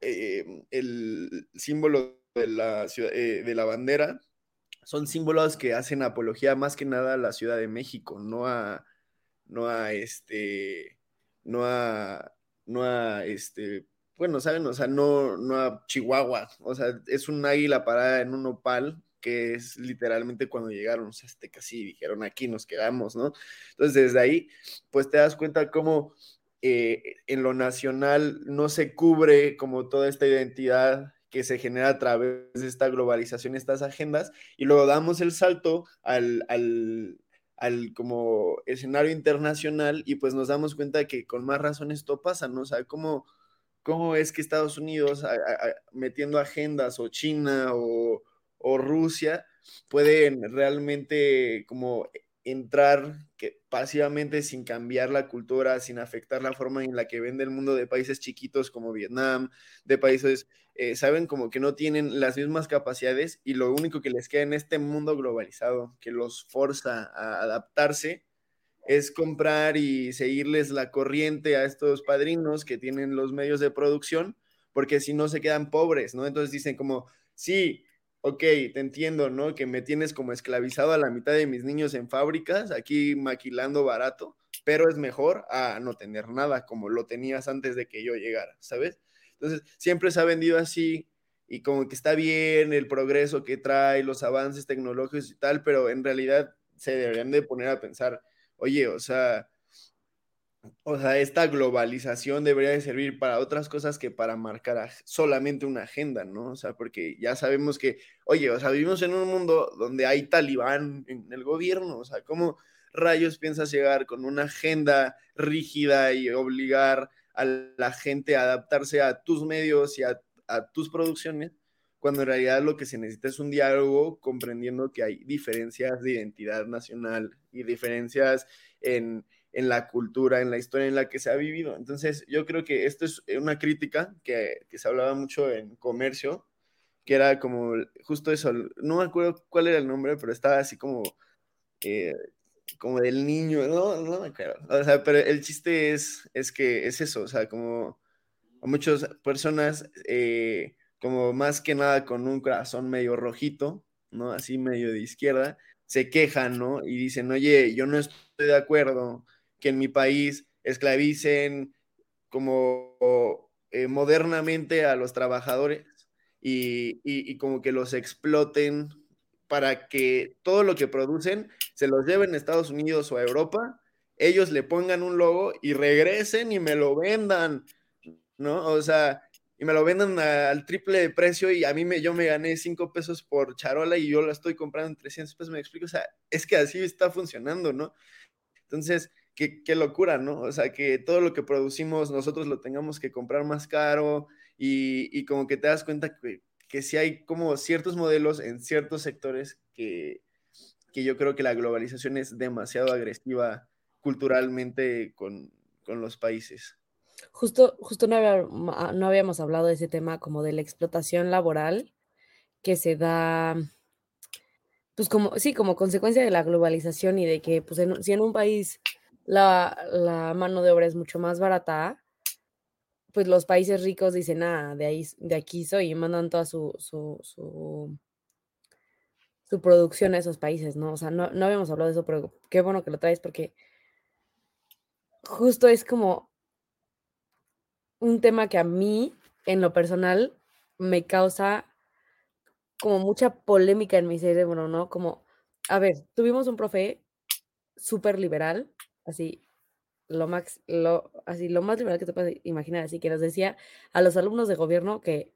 eh, el símbolo de la, eh, de la bandera, son símbolos que hacen apología más que nada a la Ciudad de México, no a, no a este, no a, no a este, bueno, ¿saben? O sea, no, no a Chihuahua. O sea, es un águila parada en un opal que es literalmente cuando llegaron los aztecas y dijeron aquí nos quedamos, ¿no? Entonces desde ahí, pues te das cuenta cómo eh, en lo nacional no se cubre como toda esta identidad que se genera a través de esta globalización, estas agendas, y luego damos el salto al, al, al como escenario internacional y pues nos damos cuenta que con más razón esto pasa, ¿no? O sea, cómo, cómo es que Estados Unidos metiendo agendas o China o, Rusia pueden realmente como entrar pasivamente sin cambiar la cultura, sin afectar la forma en la que vende el mundo de países chiquitos como Vietnam, de países, eh, saben, como que no tienen las mismas capacidades y lo único que les queda en este mundo globalizado, que los forza a adaptarse, es comprar y seguirles la corriente a estos padrinos que tienen los medios de producción, porque si no se quedan pobres, ¿no? Entonces dicen como, sí, ok, te entiendo, ¿no? Que me tienes como esclavizado a la mitad de mis niños en fábricas, aquí maquilando barato, pero es mejor a no tener nada como lo tenías antes de que yo llegara, ¿sabes? Entonces, siempre se ha vendido así y como que está bien el progreso que trae, los avances tecnológicos y tal, pero en realidad se deberían de poner a pensar, oye, o sea, o sea, esta globalización debería de servir para otras cosas que para marcar solamente una agenda, ¿no? O sea, porque ya sabemos que, oye, o sea, vivimos en un mundo donde hay talibán en el gobierno, o sea, ¿cómo rayos piensas llegar con una agenda rígida y obligar a la gente a adaptarse a tus medios y a, a tus producciones? cuando en realidad lo que se necesita es un diálogo comprendiendo que hay diferencias de identidad nacional y diferencias en, en la cultura, en la historia en la que se ha vivido. Entonces, yo creo que esto es una crítica que, que se hablaba mucho en comercio, que era como justo eso, no me acuerdo cuál era el nombre, pero estaba así como, eh, como del niño, no, no me acuerdo. O sea, pero el chiste es, es que es eso, o sea, como muchas personas, eh, como más que nada con un corazón medio rojito, ¿no? Así medio de izquierda, se quejan, ¿no? Y dicen, oye, yo no estoy de acuerdo que en mi país esclavicen como eh, modernamente a los trabajadores y, como que los exploten para que todo lo que producen se los lleven a Estados Unidos o a Europa, ellos le pongan un logo y regresen y me lo vendan, ¿no? O sea, y me lo vendan al triple de precio y a mí me, yo me gané cinco pesos por charola y yo la estoy comprando en 300 pesos, me explico, o sea, es que así está funcionando, ¿no? Entonces, qué, locura, ¿no? O sea, que todo lo que producimos nosotros lo tengamos que comprar más caro y, como que te das cuenta que, que sí hay como ciertos modelos en ciertos sectores que, que yo creo que la globalización es demasiado agresiva culturalmente con, con los países. Justo, justo no, no habíamos hablado de ese tema como de la explotación laboral que se da, pues como, sí, como consecuencia de la globalización y de que, pues, si en un país la, mano de obra es mucho más barata, pues los países ricos dicen, ah, de, ahí, de aquí soy y mandan toda su, su, su, producción a esos países, ¿no? O sea, no, no habíamos hablado de eso, pero qué bueno que lo traes porque justo es como un tema que a mí, en lo personal, me causa como mucha polémica en mi cerebro, ¿no? Como, a ver, tuvimos un profe súper liberal, así lo más, lo, así, lo más liberal que te puedes imaginar, así que nos decía a los alumnos de gobierno que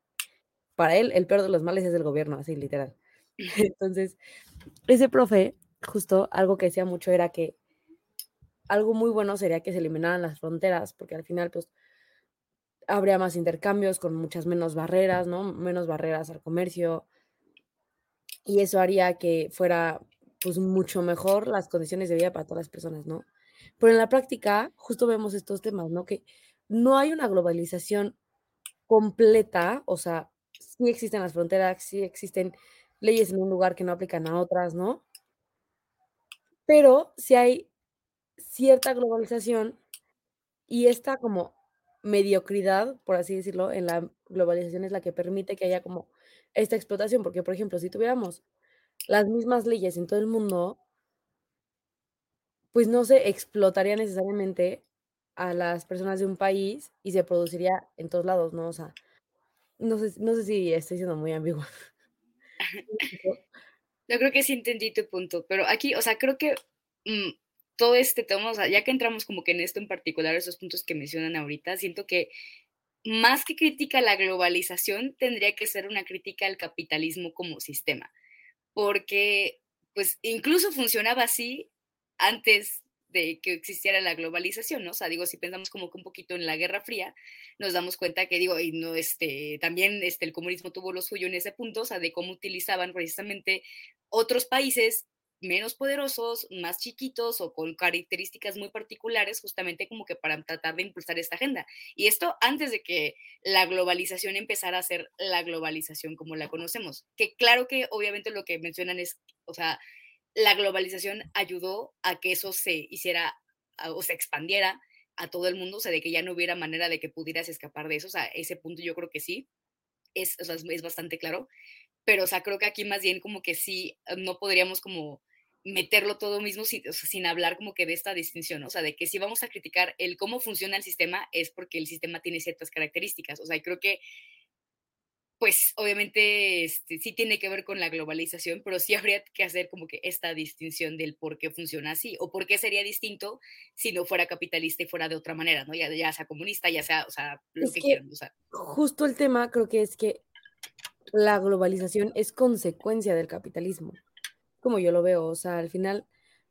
para él el peor de los males es el gobierno, así literal. Entonces, ese profe, justo algo que decía mucho era que algo muy bueno sería que se eliminaran las fronteras, porque al final, pues, habría más intercambios con muchas menos barreras, ¿no? Menos barreras al comercio. Y eso haría que fuera, pues, mucho mejor las condiciones de vida para todas las personas, ¿no? Pero en la práctica, justo vemos estos temas, ¿no? Que no hay una globalización completa, o sea, sí existen las fronteras, sí existen leyes en un lugar que no aplican a otras, ¿no? Pero sí hay cierta globalización y esta como mediocridad, por así decirlo, en la globalización es la que permite que haya como esta explotación, porque por ejemplo, si tuviéramos las mismas leyes en todo el mundo, pues no se explotaría necesariamente a las personas de un país y se produciría en todos lados, ¿no? O sea, no sé, no sé si estoy siendo muy ambigua. Yo creo que sí entendí tu punto, pero aquí, o sea, creo que mm, todo este tema, o sea, ya que entramos como que en esto en particular, esos puntos que mencionan ahorita, siento que más que crítica a la globalización, tendría que ser una crítica al capitalismo como sistema, porque pues incluso funcionaba así antes de que existiera la globalización, ¿no? O sea, digo, si pensamos como que un poquito en la Guerra Fría, nos damos cuenta que, digo, y no, este, también este, el comunismo tuvo lo suyo en ese punto, o sea, de cómo utilizaban precisamente otros países menos poderosos, más chiquitos o con características muy particulares, justamente como que para tratar de impulsar esta agenda. Y esto antes de que la globalización empezara a ser la globalización como la conocemos. Que claro que obviamente lo que mencionan es, o sea, la globalización ayudó a que eso se hiciera o se expandiera a todo el mundo, o sea, de que ya no hubiera manera de que pudieras escapar de eso, o sea, ese punto yo creo que sí, es, o sea, es, bastante claro, pero, o sea, creo que aquí más bien como que sí, no podríamos como meterlo todo mismo sin, o sea, sin hablar como que de esta distinción, o sea, de que si vamos a criticar el cómo funciona el sistema es porque el sistema tiene ciertas características, o sea, creo que pues obviamente este, sí tiene que ver con la globalización, pero sí habría que hacer como que esta distinción del por qué funciona así o por qué sería distinto si no fuera capitalista y fuera de otra manera, ¿no? Ya, ya sea comunista, ya sea, o sea, lo que, quieran. Justo el tema creo que es que la globalización es consecuencia del capitalismo, como yo lo veo, o sea, al final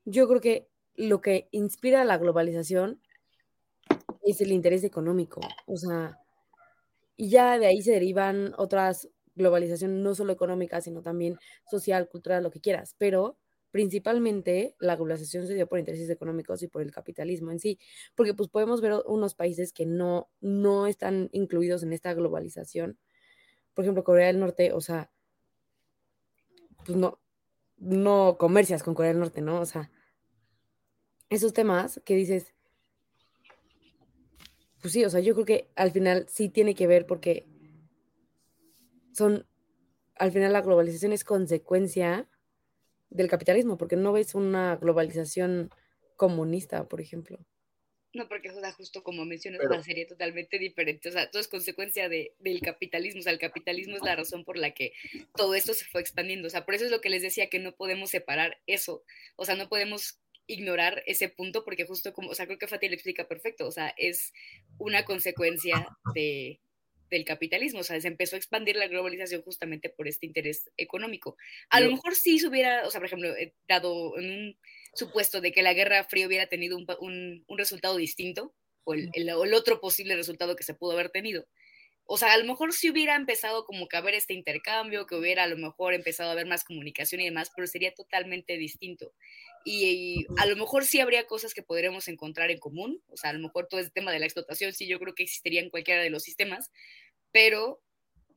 yo creo que lo que inspira la globalización es el interés económico, o sea, y ya de ahí se derivan otras globalizaciones, no solo económicas, sino también social, cultural, lo que quieras, pero principalmente la globalización se dio por intereses económicos y por el capitalismo en sí, porque pues podemos ver unos países que no, no están incluidos en esta globalización, por ejemplo, Corea del Norte, o sea, pues no, no comercias con Corea del Norte, ¿no? O sea, esos temas que dices, pues sí, o sea, yo creo que al final sí tiene que ver porque son, al final la globalización es consecuencia del capitalismo, porque no ves una globalización comunista, por ejemplo. No, porque o sea, justo como mencionas, una serie totalmente diferente. O sea, todo es consecuencia de, del capitalismo. O sea, el capitalismo es la razón por la que todo esto se fue expandiendo. O sea, por eso es lo que les decía que no podemos separar eso. O sea, no podemos ignorar ese punto porque justo como, o sea, creo que Fatih lo explica perfecto, o sea, es una consecuencia de, del capitalismo, o sea, se empezó a expandir la globalización justamente por este interés económico. A lo mejor sí se hubiera, o sea, por ejemplo, eh, dado en un supuesto de que la Guerra Fría hubiera tenido un, un, resultado distinto, o el, el, el, otro posible resultado que se pudo haber tenido, o sea, a lo mejor si hubiera empezado como que a haber este intercambio, que hubiera a lo mejor empezado a haber más comunicación y demás, pero sería totalmente distinto. Y, a lo mejor sí habría cosas que podríamos encontrar en común, o sea, a lo mejor todo el tema de la explotación sí yo creo que existiría en cualquiera de los sistemas, pero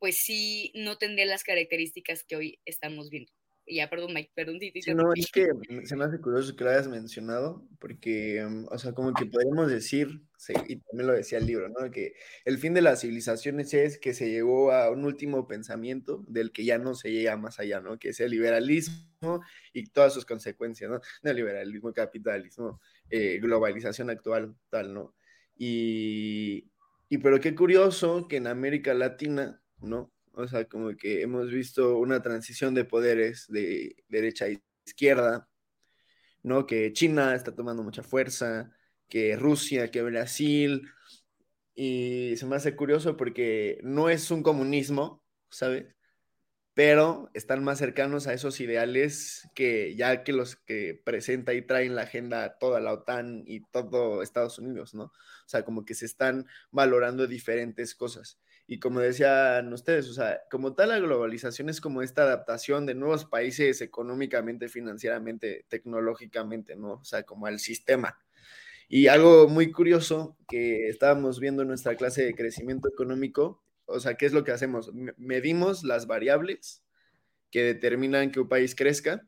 pues sí no tendría las características que hoy estamos viendo ya, perdón, Mike, perdón. Sí, no, es que se me hace curioso que lo hayas mencionado, porque, mm, o sea, como que podemos decir, y también lo decía el libro, ¿no? Que el fin de las civilizaciones es que se llegó a un último pensamiento del que ya no se llega más allá, ¿no? Que es el liberalismo y todas sus consecuencias, ¿no? Neoliberalismo, capitalismo, eh, globalización actual, tal, ¿no? Y, y pero qué curioso que en América Latina, ¿no? O sea, como que hemos visto una transición de poderes de derecha a izquierda, ¿no? Que China está tomando mucha fuerza, que Rusia, que Brasil, y se me hace curioso porque no es un comunismo, ¿sabes? Pero están más cercanos a esos ideales que ya que los que presenta y traen la agenda toda la OTAN y todo Estados Unidos, ¿no? O sea, como que se están valorando diferentes cosas. Y como decían ustedes, o sea, como tal la globalización es como esta adaptación de nuevos países económicamente, financieramente, tecnológicamente, ¿no? O sea, como al sistema. Y algo muy curioso que estábamos viendo en nuestra clase de crecimiento económico, o sea, ¿qué es lo que hacemos? Medimos las variables que determinan que un país crezca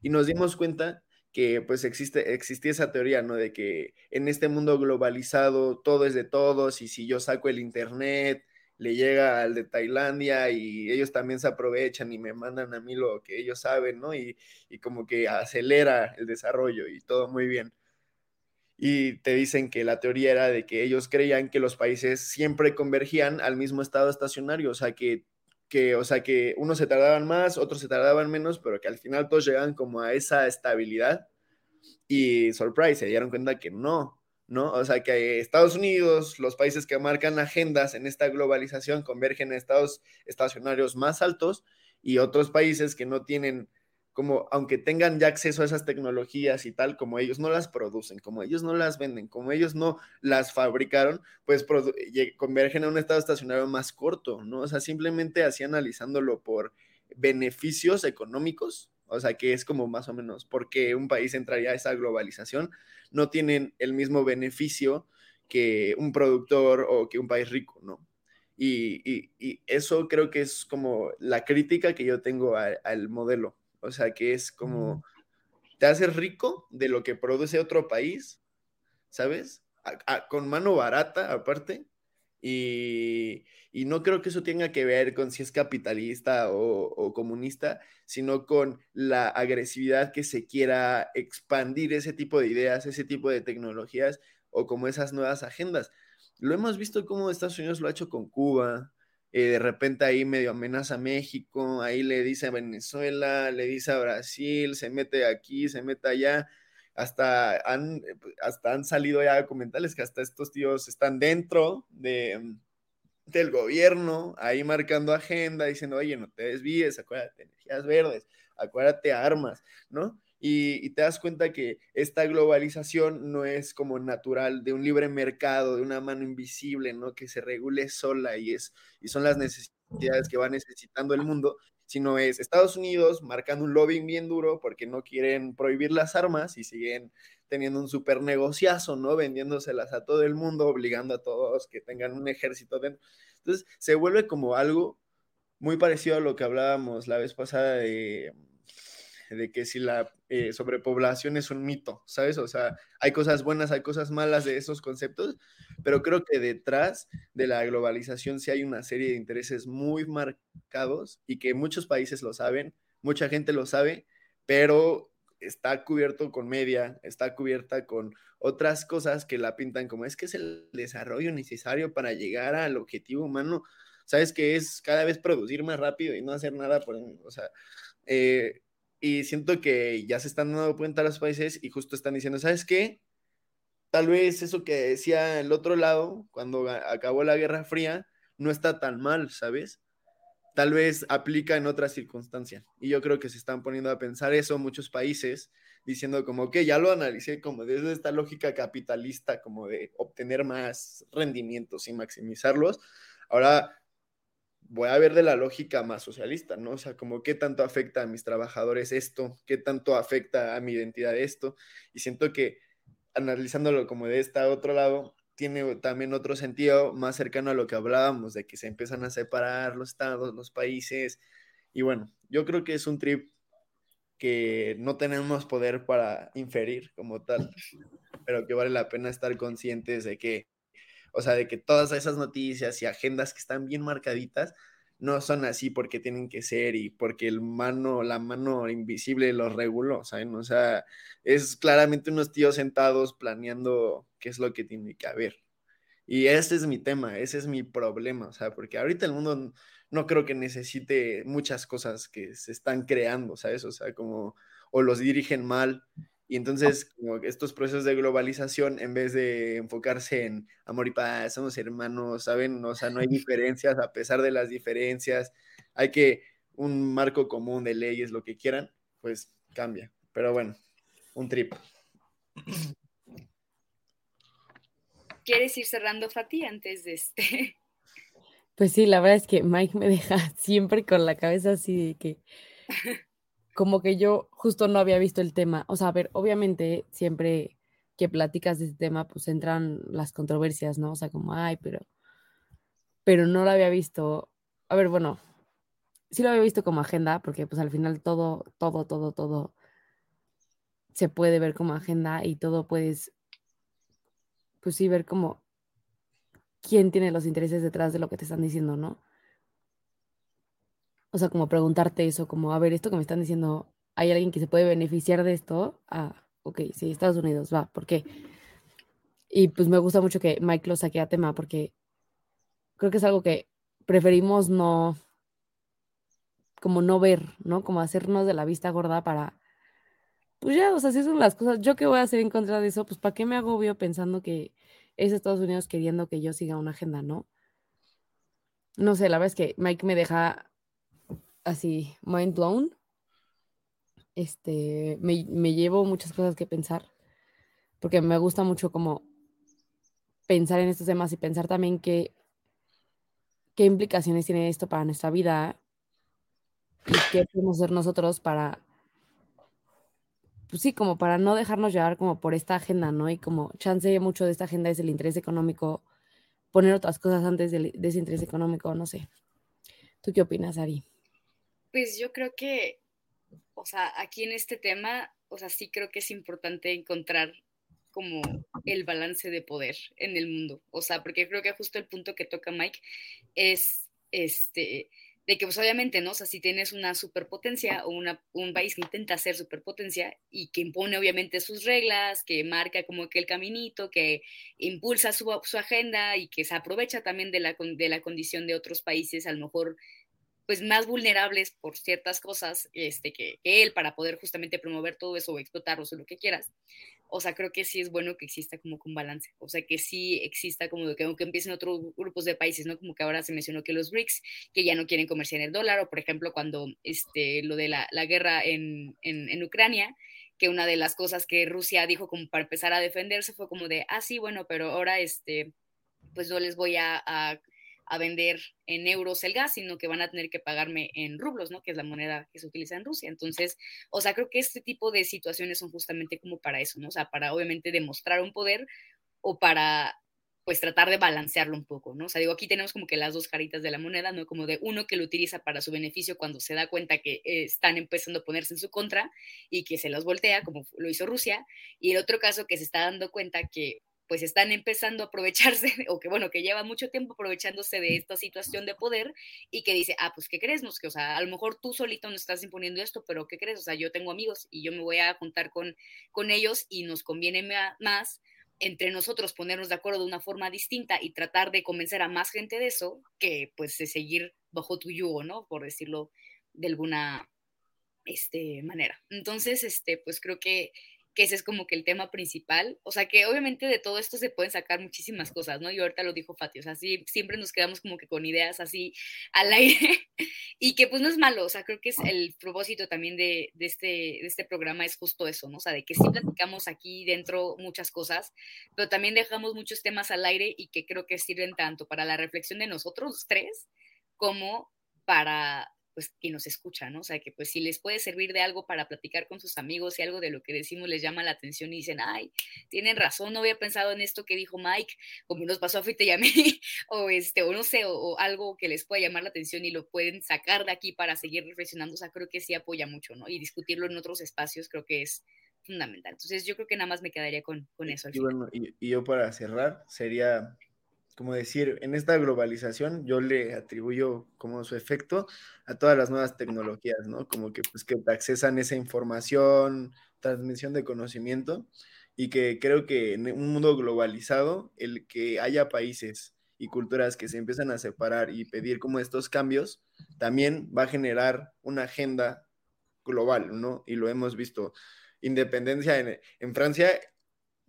y nos dimos cuenta que pues existe, existía esa teoría, ¿no? De que en este mundo globalizado todo es de todos y si yo saco el Internet le llega al de Tailandia y ellos también se aprovechan y me mandan a mí lo que ellos saben, ¿no? Y, y como que acelera el desarrollo y todo muy bien. Y te dicen que la teoría era de que ellos creían que los países siempre convergían al mismo estado estacionario, o sea, que que, o sea, que unos se tardaban más, otros se tardaban menos, pero que al final todos llegaban como a esa estabilidad y surprise, se dieron cuenta que no, ¿no? O sea, que Estados Unidos, los países que marcan agendas en esta globalización convergen a estados estacionarios más altos y otros países que no tienen como, aunque tengan ya acceso a esas tecnologías y tal, como ellos no las producen, como ellos no las venden, como ellos no las fabricaron, pues convergen a un estado estacionario más corto, ¿no? O sea, simplemente así analizándolo por beneficios económicos, o sea, que es como más o menos porque un país entraría a esa globalización, no tienen el mismo beneficio que un productor o que un país rico, ¿no? Y, eso creo que es como la crítica que yo tengo al modelo o sea, que es como, te haces rico de lo que produce otro país, ¿sabes? con mano barata aparte. Y, no creo que eso tenga que ver con si es capitalista o, comunista, sino con la agresividad que se quiera expandir ese tipo de ideas, ese tipo de tecnologías o como esas nuevas agendas. Lo hemos visto como Estados Unidos lo ha hecho con Cuba, eh, de repente ahí medio amenaza a México, ahí le dice a Venezuela, le dice a Brasil, se mete aquí, se mete allá, hasta han, eh, hasta han salido ya documentales que hasta estos tíos están dentro de, del gobierno, ahí marcando agenda, diciendo, oye, no te desvíes, acuérdate, energías verdes, acuérdate armas, ¿no? y, te das cuenta que esta globalización no es como natural de un libre mercado, de una mano invisible, ¿no? Que se regule sola y, es, y son las necesidades que va necesitando el mundo, sino es Estados Unidos marcando un lobbying bien duro porque no quieren prohibir las armas y siguen teniendo un super negociazo, ¿no? Vendiéndoselas a todo el mundo, obligando a todos que tengan un ejército dentro. Entonces, se vuelve como algo muy parecido a lo que hablábamos la vez pasada de de que si la eh, sobrepoblación es un mito, ¿sabes? O sea, hay cosas buenas, hay cosas malas de esos conceptos, pero creo que detrás de la globalización sí hay una serie de intereses muy marcados y que muchos países lo saben, mucha gente lo sabe, pero está cubierto con media, está cubierta con otras cosas que la pintan como es que es el desarrollo necesario para llegar al objetivo humano, sabes que es cada vez producir más rápido y no hacer nada por, o sea, eh, y siento que ya se están dando cuenta los países y justo están diciendo, ¿sabes qué? Tal vez eso que decía el otro lado, cuando acabó la Guerra Fría, no está tan mal, ¿sabes? Tal vez aplica en otras circunstancias. Y yo creo que se están poniendo a pensar eso muchos países, diciendo como que ya lo analicé como desde esta lógica capitalista, como de obtener más rendimientos y maximizarlos. Ahora voy a ver de la lógica más socialista, ¿no? O sea, como qué tanto afecta a mis trabajadores esto, qué tanto afecta a mi identidad esto. Y siento que analizándolo como de este otro lado, tiene también otro sentido más cercano a lo que hablábamos, de que se empiezan a separar los estados, los países. Y bueno, yo creo que es un trip que no tenemos poder para inferir como tal, pero que vale la pena estar conscientes de que o sea, de que todas esas noticias y agendas que están bien marcaditas no son así porque tienen que ser y porque el mano, la mano invisible los reguló, ¿saben? O sea, es claramente unos tíos sentados planeando qué es lo que tiene que haber. Y ese es mi tema, ese es mi problema, o sea, porque ahorita el mundo no creo que necesite muchas cosas que se están creando, ¿sabes? O sea, como o los dirigen mal y entonces, como estos procesos de globalización, en vez de enfocarse en amor y paz, somos hermanos, ¿saben? O sea, no hay diferencias a pesar de las diferencias. Hay que un marco común de leyes, lo que quieran, pues cambia. Pero bueno, un trip. ¿Quieres ir cerrando, Fati, antes de este? Pues sí, la verdad es que Mike me deja siempre con la cabeza así de que como que yo justo no había visto el tema. O sea, a ver, obviamente siempre que platicas de este tema, pues entran las controversias, ¿no? O sea, como, ay, pero, pero no lo había visto. A ver, bueno, sí lo había visto como agenda, porque pues al final todo, todo, todo, todo se puede ver como agenda y todo puedes, pues sí, ver como quién tiene los intereses detrás de lo que te están diciendo, ¿no? O sea, como preguntarte eso, como, a ver, esto que me están diciendo, ¿hay alguien que se puede beneficiar de esto? Ah, ok, sí, Estados Unidos, va, ¿por qué? Y pues me gusta mucho que Mike lo saque a tema porque creo que es algo que preferimos no, como no ver, ¿no? Como hacernos de la vista gorda para, pues ya, o sea, si son las cosas, yo qué voy a hacer en contra de eso, pues ¿para qué me agobio pensando que es Estados Unidos queriendo que yo siga una agenda, ¿no? No sé, la verdad es que Mike me deja así mind blown. Este, me, me llevo muchas cosas que pensar, porque me gusta mucho como pensar en estos temas y pensar también qué, qué implicaciones tiene esto para nuestra vida y qué podemos hacer nosotros para, pues sí, como para no dejarnos llevar como por esta agenda, ¿no? Y como chance mucho de esta agenda es el interés económico, poner otras cosas antes de, ese interés económico, no sé. ¿Tú qué opinas, Ari? Pues yo creo que, o sea, aquí en este tema, o sea, sí creo que es importante encontrar como el balance de poder en el mundo. O sea, porque creo que justo el punto que toca Mike es este de que pues obviamente, ¿no? O sea, si tienes una superpotencia o una, un país que intenta ser superpotencia y que impone obviamente sus reglas, que marca como que el caminito, que impulsa su, su agenda y que se aprovecha también de la, de la condición de otros países, a lo mejor pues más vulnerables por ciertas cosas este, que, él para poder justamente promover todo eso o explotarlos o lo que quieras. O sea, creo que sí es bueno que exista como que un balance, o sea, que sí exista como que aunque empiecen otros grupos de países, ¿no? Como que ahora se mencionó que los BRICS, que ya no quieren comerciar el dólar, o por ejemplo cuando este, lo de la, la guerra en, en, en Ucrania, que una de las cosas que Rusia dijo como para empezar a defenderse fue como de, ah, sí, bueno, pero ahora este, pues no les voy a a vender en euros el gas, sino que van a tener que pagarme en rublos, ¿no? Que es la moneda que se utiliza en Rusia. Entonces, o sea, creo que este tipo de situaciones son justamente como para eso, ¿no? O sea, para obviamente demostrar un poder o para pues tratar de balancearlo un poco, ¿no? O sea, digo, aquí tenemos como que las dos caritas de la moneda, ¿no? Como de uno que lo utiliza para su beneficio cuando se da cuenta que eh, están empezando a ponerse en su contra y que se los voltea, como lo hizo Rusia, y el otro caso que se está dando cuenta que pues están empezando a aprovecharse, o que bueno, que lleva mucho tiempo aprovechándose de esta situación de poder y que dice, ah, pues, ¿qué crees? que, o sea, a lo mejor tú solito nos estás imponiendo esto, pero ¿qué crees? O sea, yo tengo amigos y yo me voy a juntar con, con ellos y nos conviene más entre nosotros ponernos de acuerdo de una forma distinta y tratar de convencer a más gente de eso que pues de seguir bajo tu yugo, ¿no? Por decirlo de alguna este, manera. Entonces, este, pues creo que que ese es como que el tema principal. O sea, que obviamente de todo esto se pueden sacar muchísimas cosas, ¿no? Y ahorita lo dijo Fati, o sea, siempre nos quedamos como que con ideas así al aire y que pues no es malo, o sea, creo que es el propósito también de, de, este, de este programa es justo eso, ¿no? O sea, de que sí platicamos aquí dentro muchas cosas, pero también dejamos muchos temas al aire y que creo que sirven tanto para la reflexión de nosotros tres como para pues que nos escucha, ¿no? O sea, que pues si les puede servir de algo para platicar con sus amigos y algo de lo que decimos les llama la atención y dicen, ay, tienen razón, no había pensado en esto que dijo Mike, como nos pasó a Fite y a mí, o este, o no sé, o, algo que les pueda llamar la atención y lo pueden sacar de aquí para seguir reflexionando, o sea, creo que sí apoya mucho, ¿no? Y discutirlo en otros espacios creo que es fundamental. Entonces yo creo que nada más me quedaría con, con eso. y bueno, y yo para cerrar, sería como decir, en esta globalización yo le atribuyo como su efecto a todas las nuevas tecnologías, ¿no? Como que pues que accesan esa información, transmisión de conocimiento y que creo que en un mundo globalizado, el que haya países y culturas que se empiezan a separar y pedir como estos cambios, también va a generar una agenda global, ¿no? Y lo hemos visto. Independencia en, en Francia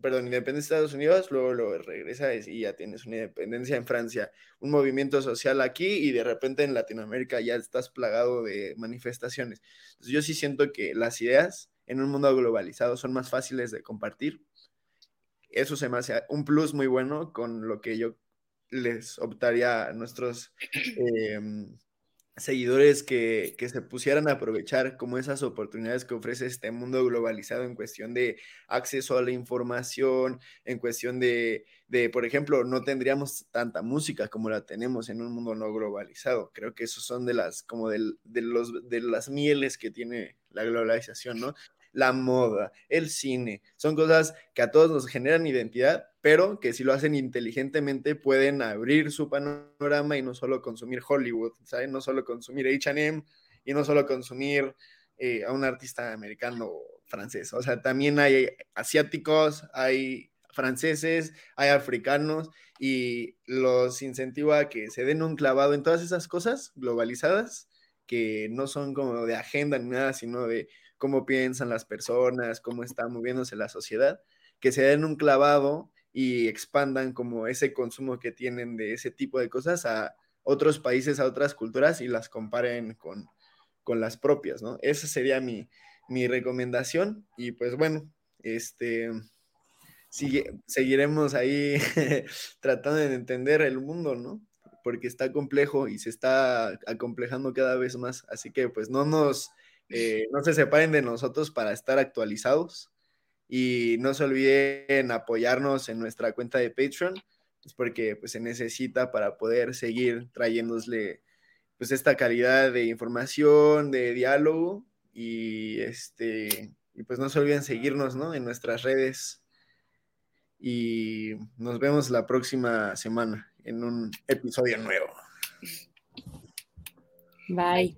perdón, independencia de Estados Unidos, luego lo regresa y ya tienes una independencia en Francia, un movimiento social aquí y de repente en Latinoamérica ya estás plagado de manifestaciones. Yo sí siento que las ideas en un mundo globalizado son más fáciles de compartir. Eso se me hace un plus muy bueno con lo que yo les optaría a nuestros em, seguidores que, que, se pusieran a aprovechar como esas oportunidades que ofrece este mundo globalizado en cuestión de acceso a la información, en cuestión de, de, por ejemplo, no tendríamos tanta música como la tenemos en un mundo no globalizado. Creo que esos son de las, como de, de los, de las mieles que tiene la globalización, ¿no? La moda, el cine, son cosas que a todos nos generan identidad, pero que si lo hacen inteligentemente pueden abrir su panorama y no solo consumir Hollywood, ¿saben? No solo consumir HM y no solo consumir eh, a un artista americano o francés, o sea, también hay asiáticos, hay franceses, hay africanos y los incentiva a que se den un clavado en todas esas cosas globalizadas que no son como de agenda ni nada, sino de cómo piensan las personas, cómo está moviéndose la sociedad, que se den un clavado y expandan como ese consumo que tienen de ese tipo de cosas a otros países, a otras culturas y las comparen con, con las propias, ¿no? Esa sería mi, mi recomendación y pues bueno, este, sigue, seguiremos ahí tratando de entender el mundo, ¿no? Porque está complejo y se está acomplejando cada vez más, así que pues no nos, eh, no se separen de nosotros para estar actualizados y no se olviden apoyarnos en nuestra cuenta de Patreon, pues porque pues se necesita para poder seguir trayéndosle pues esta calidad de información, de diálogo y este y pues no se olviden seguirnos, ¿no? En nuestras redes y nos vemos la próxima semana en un episodio nuevo. Bye.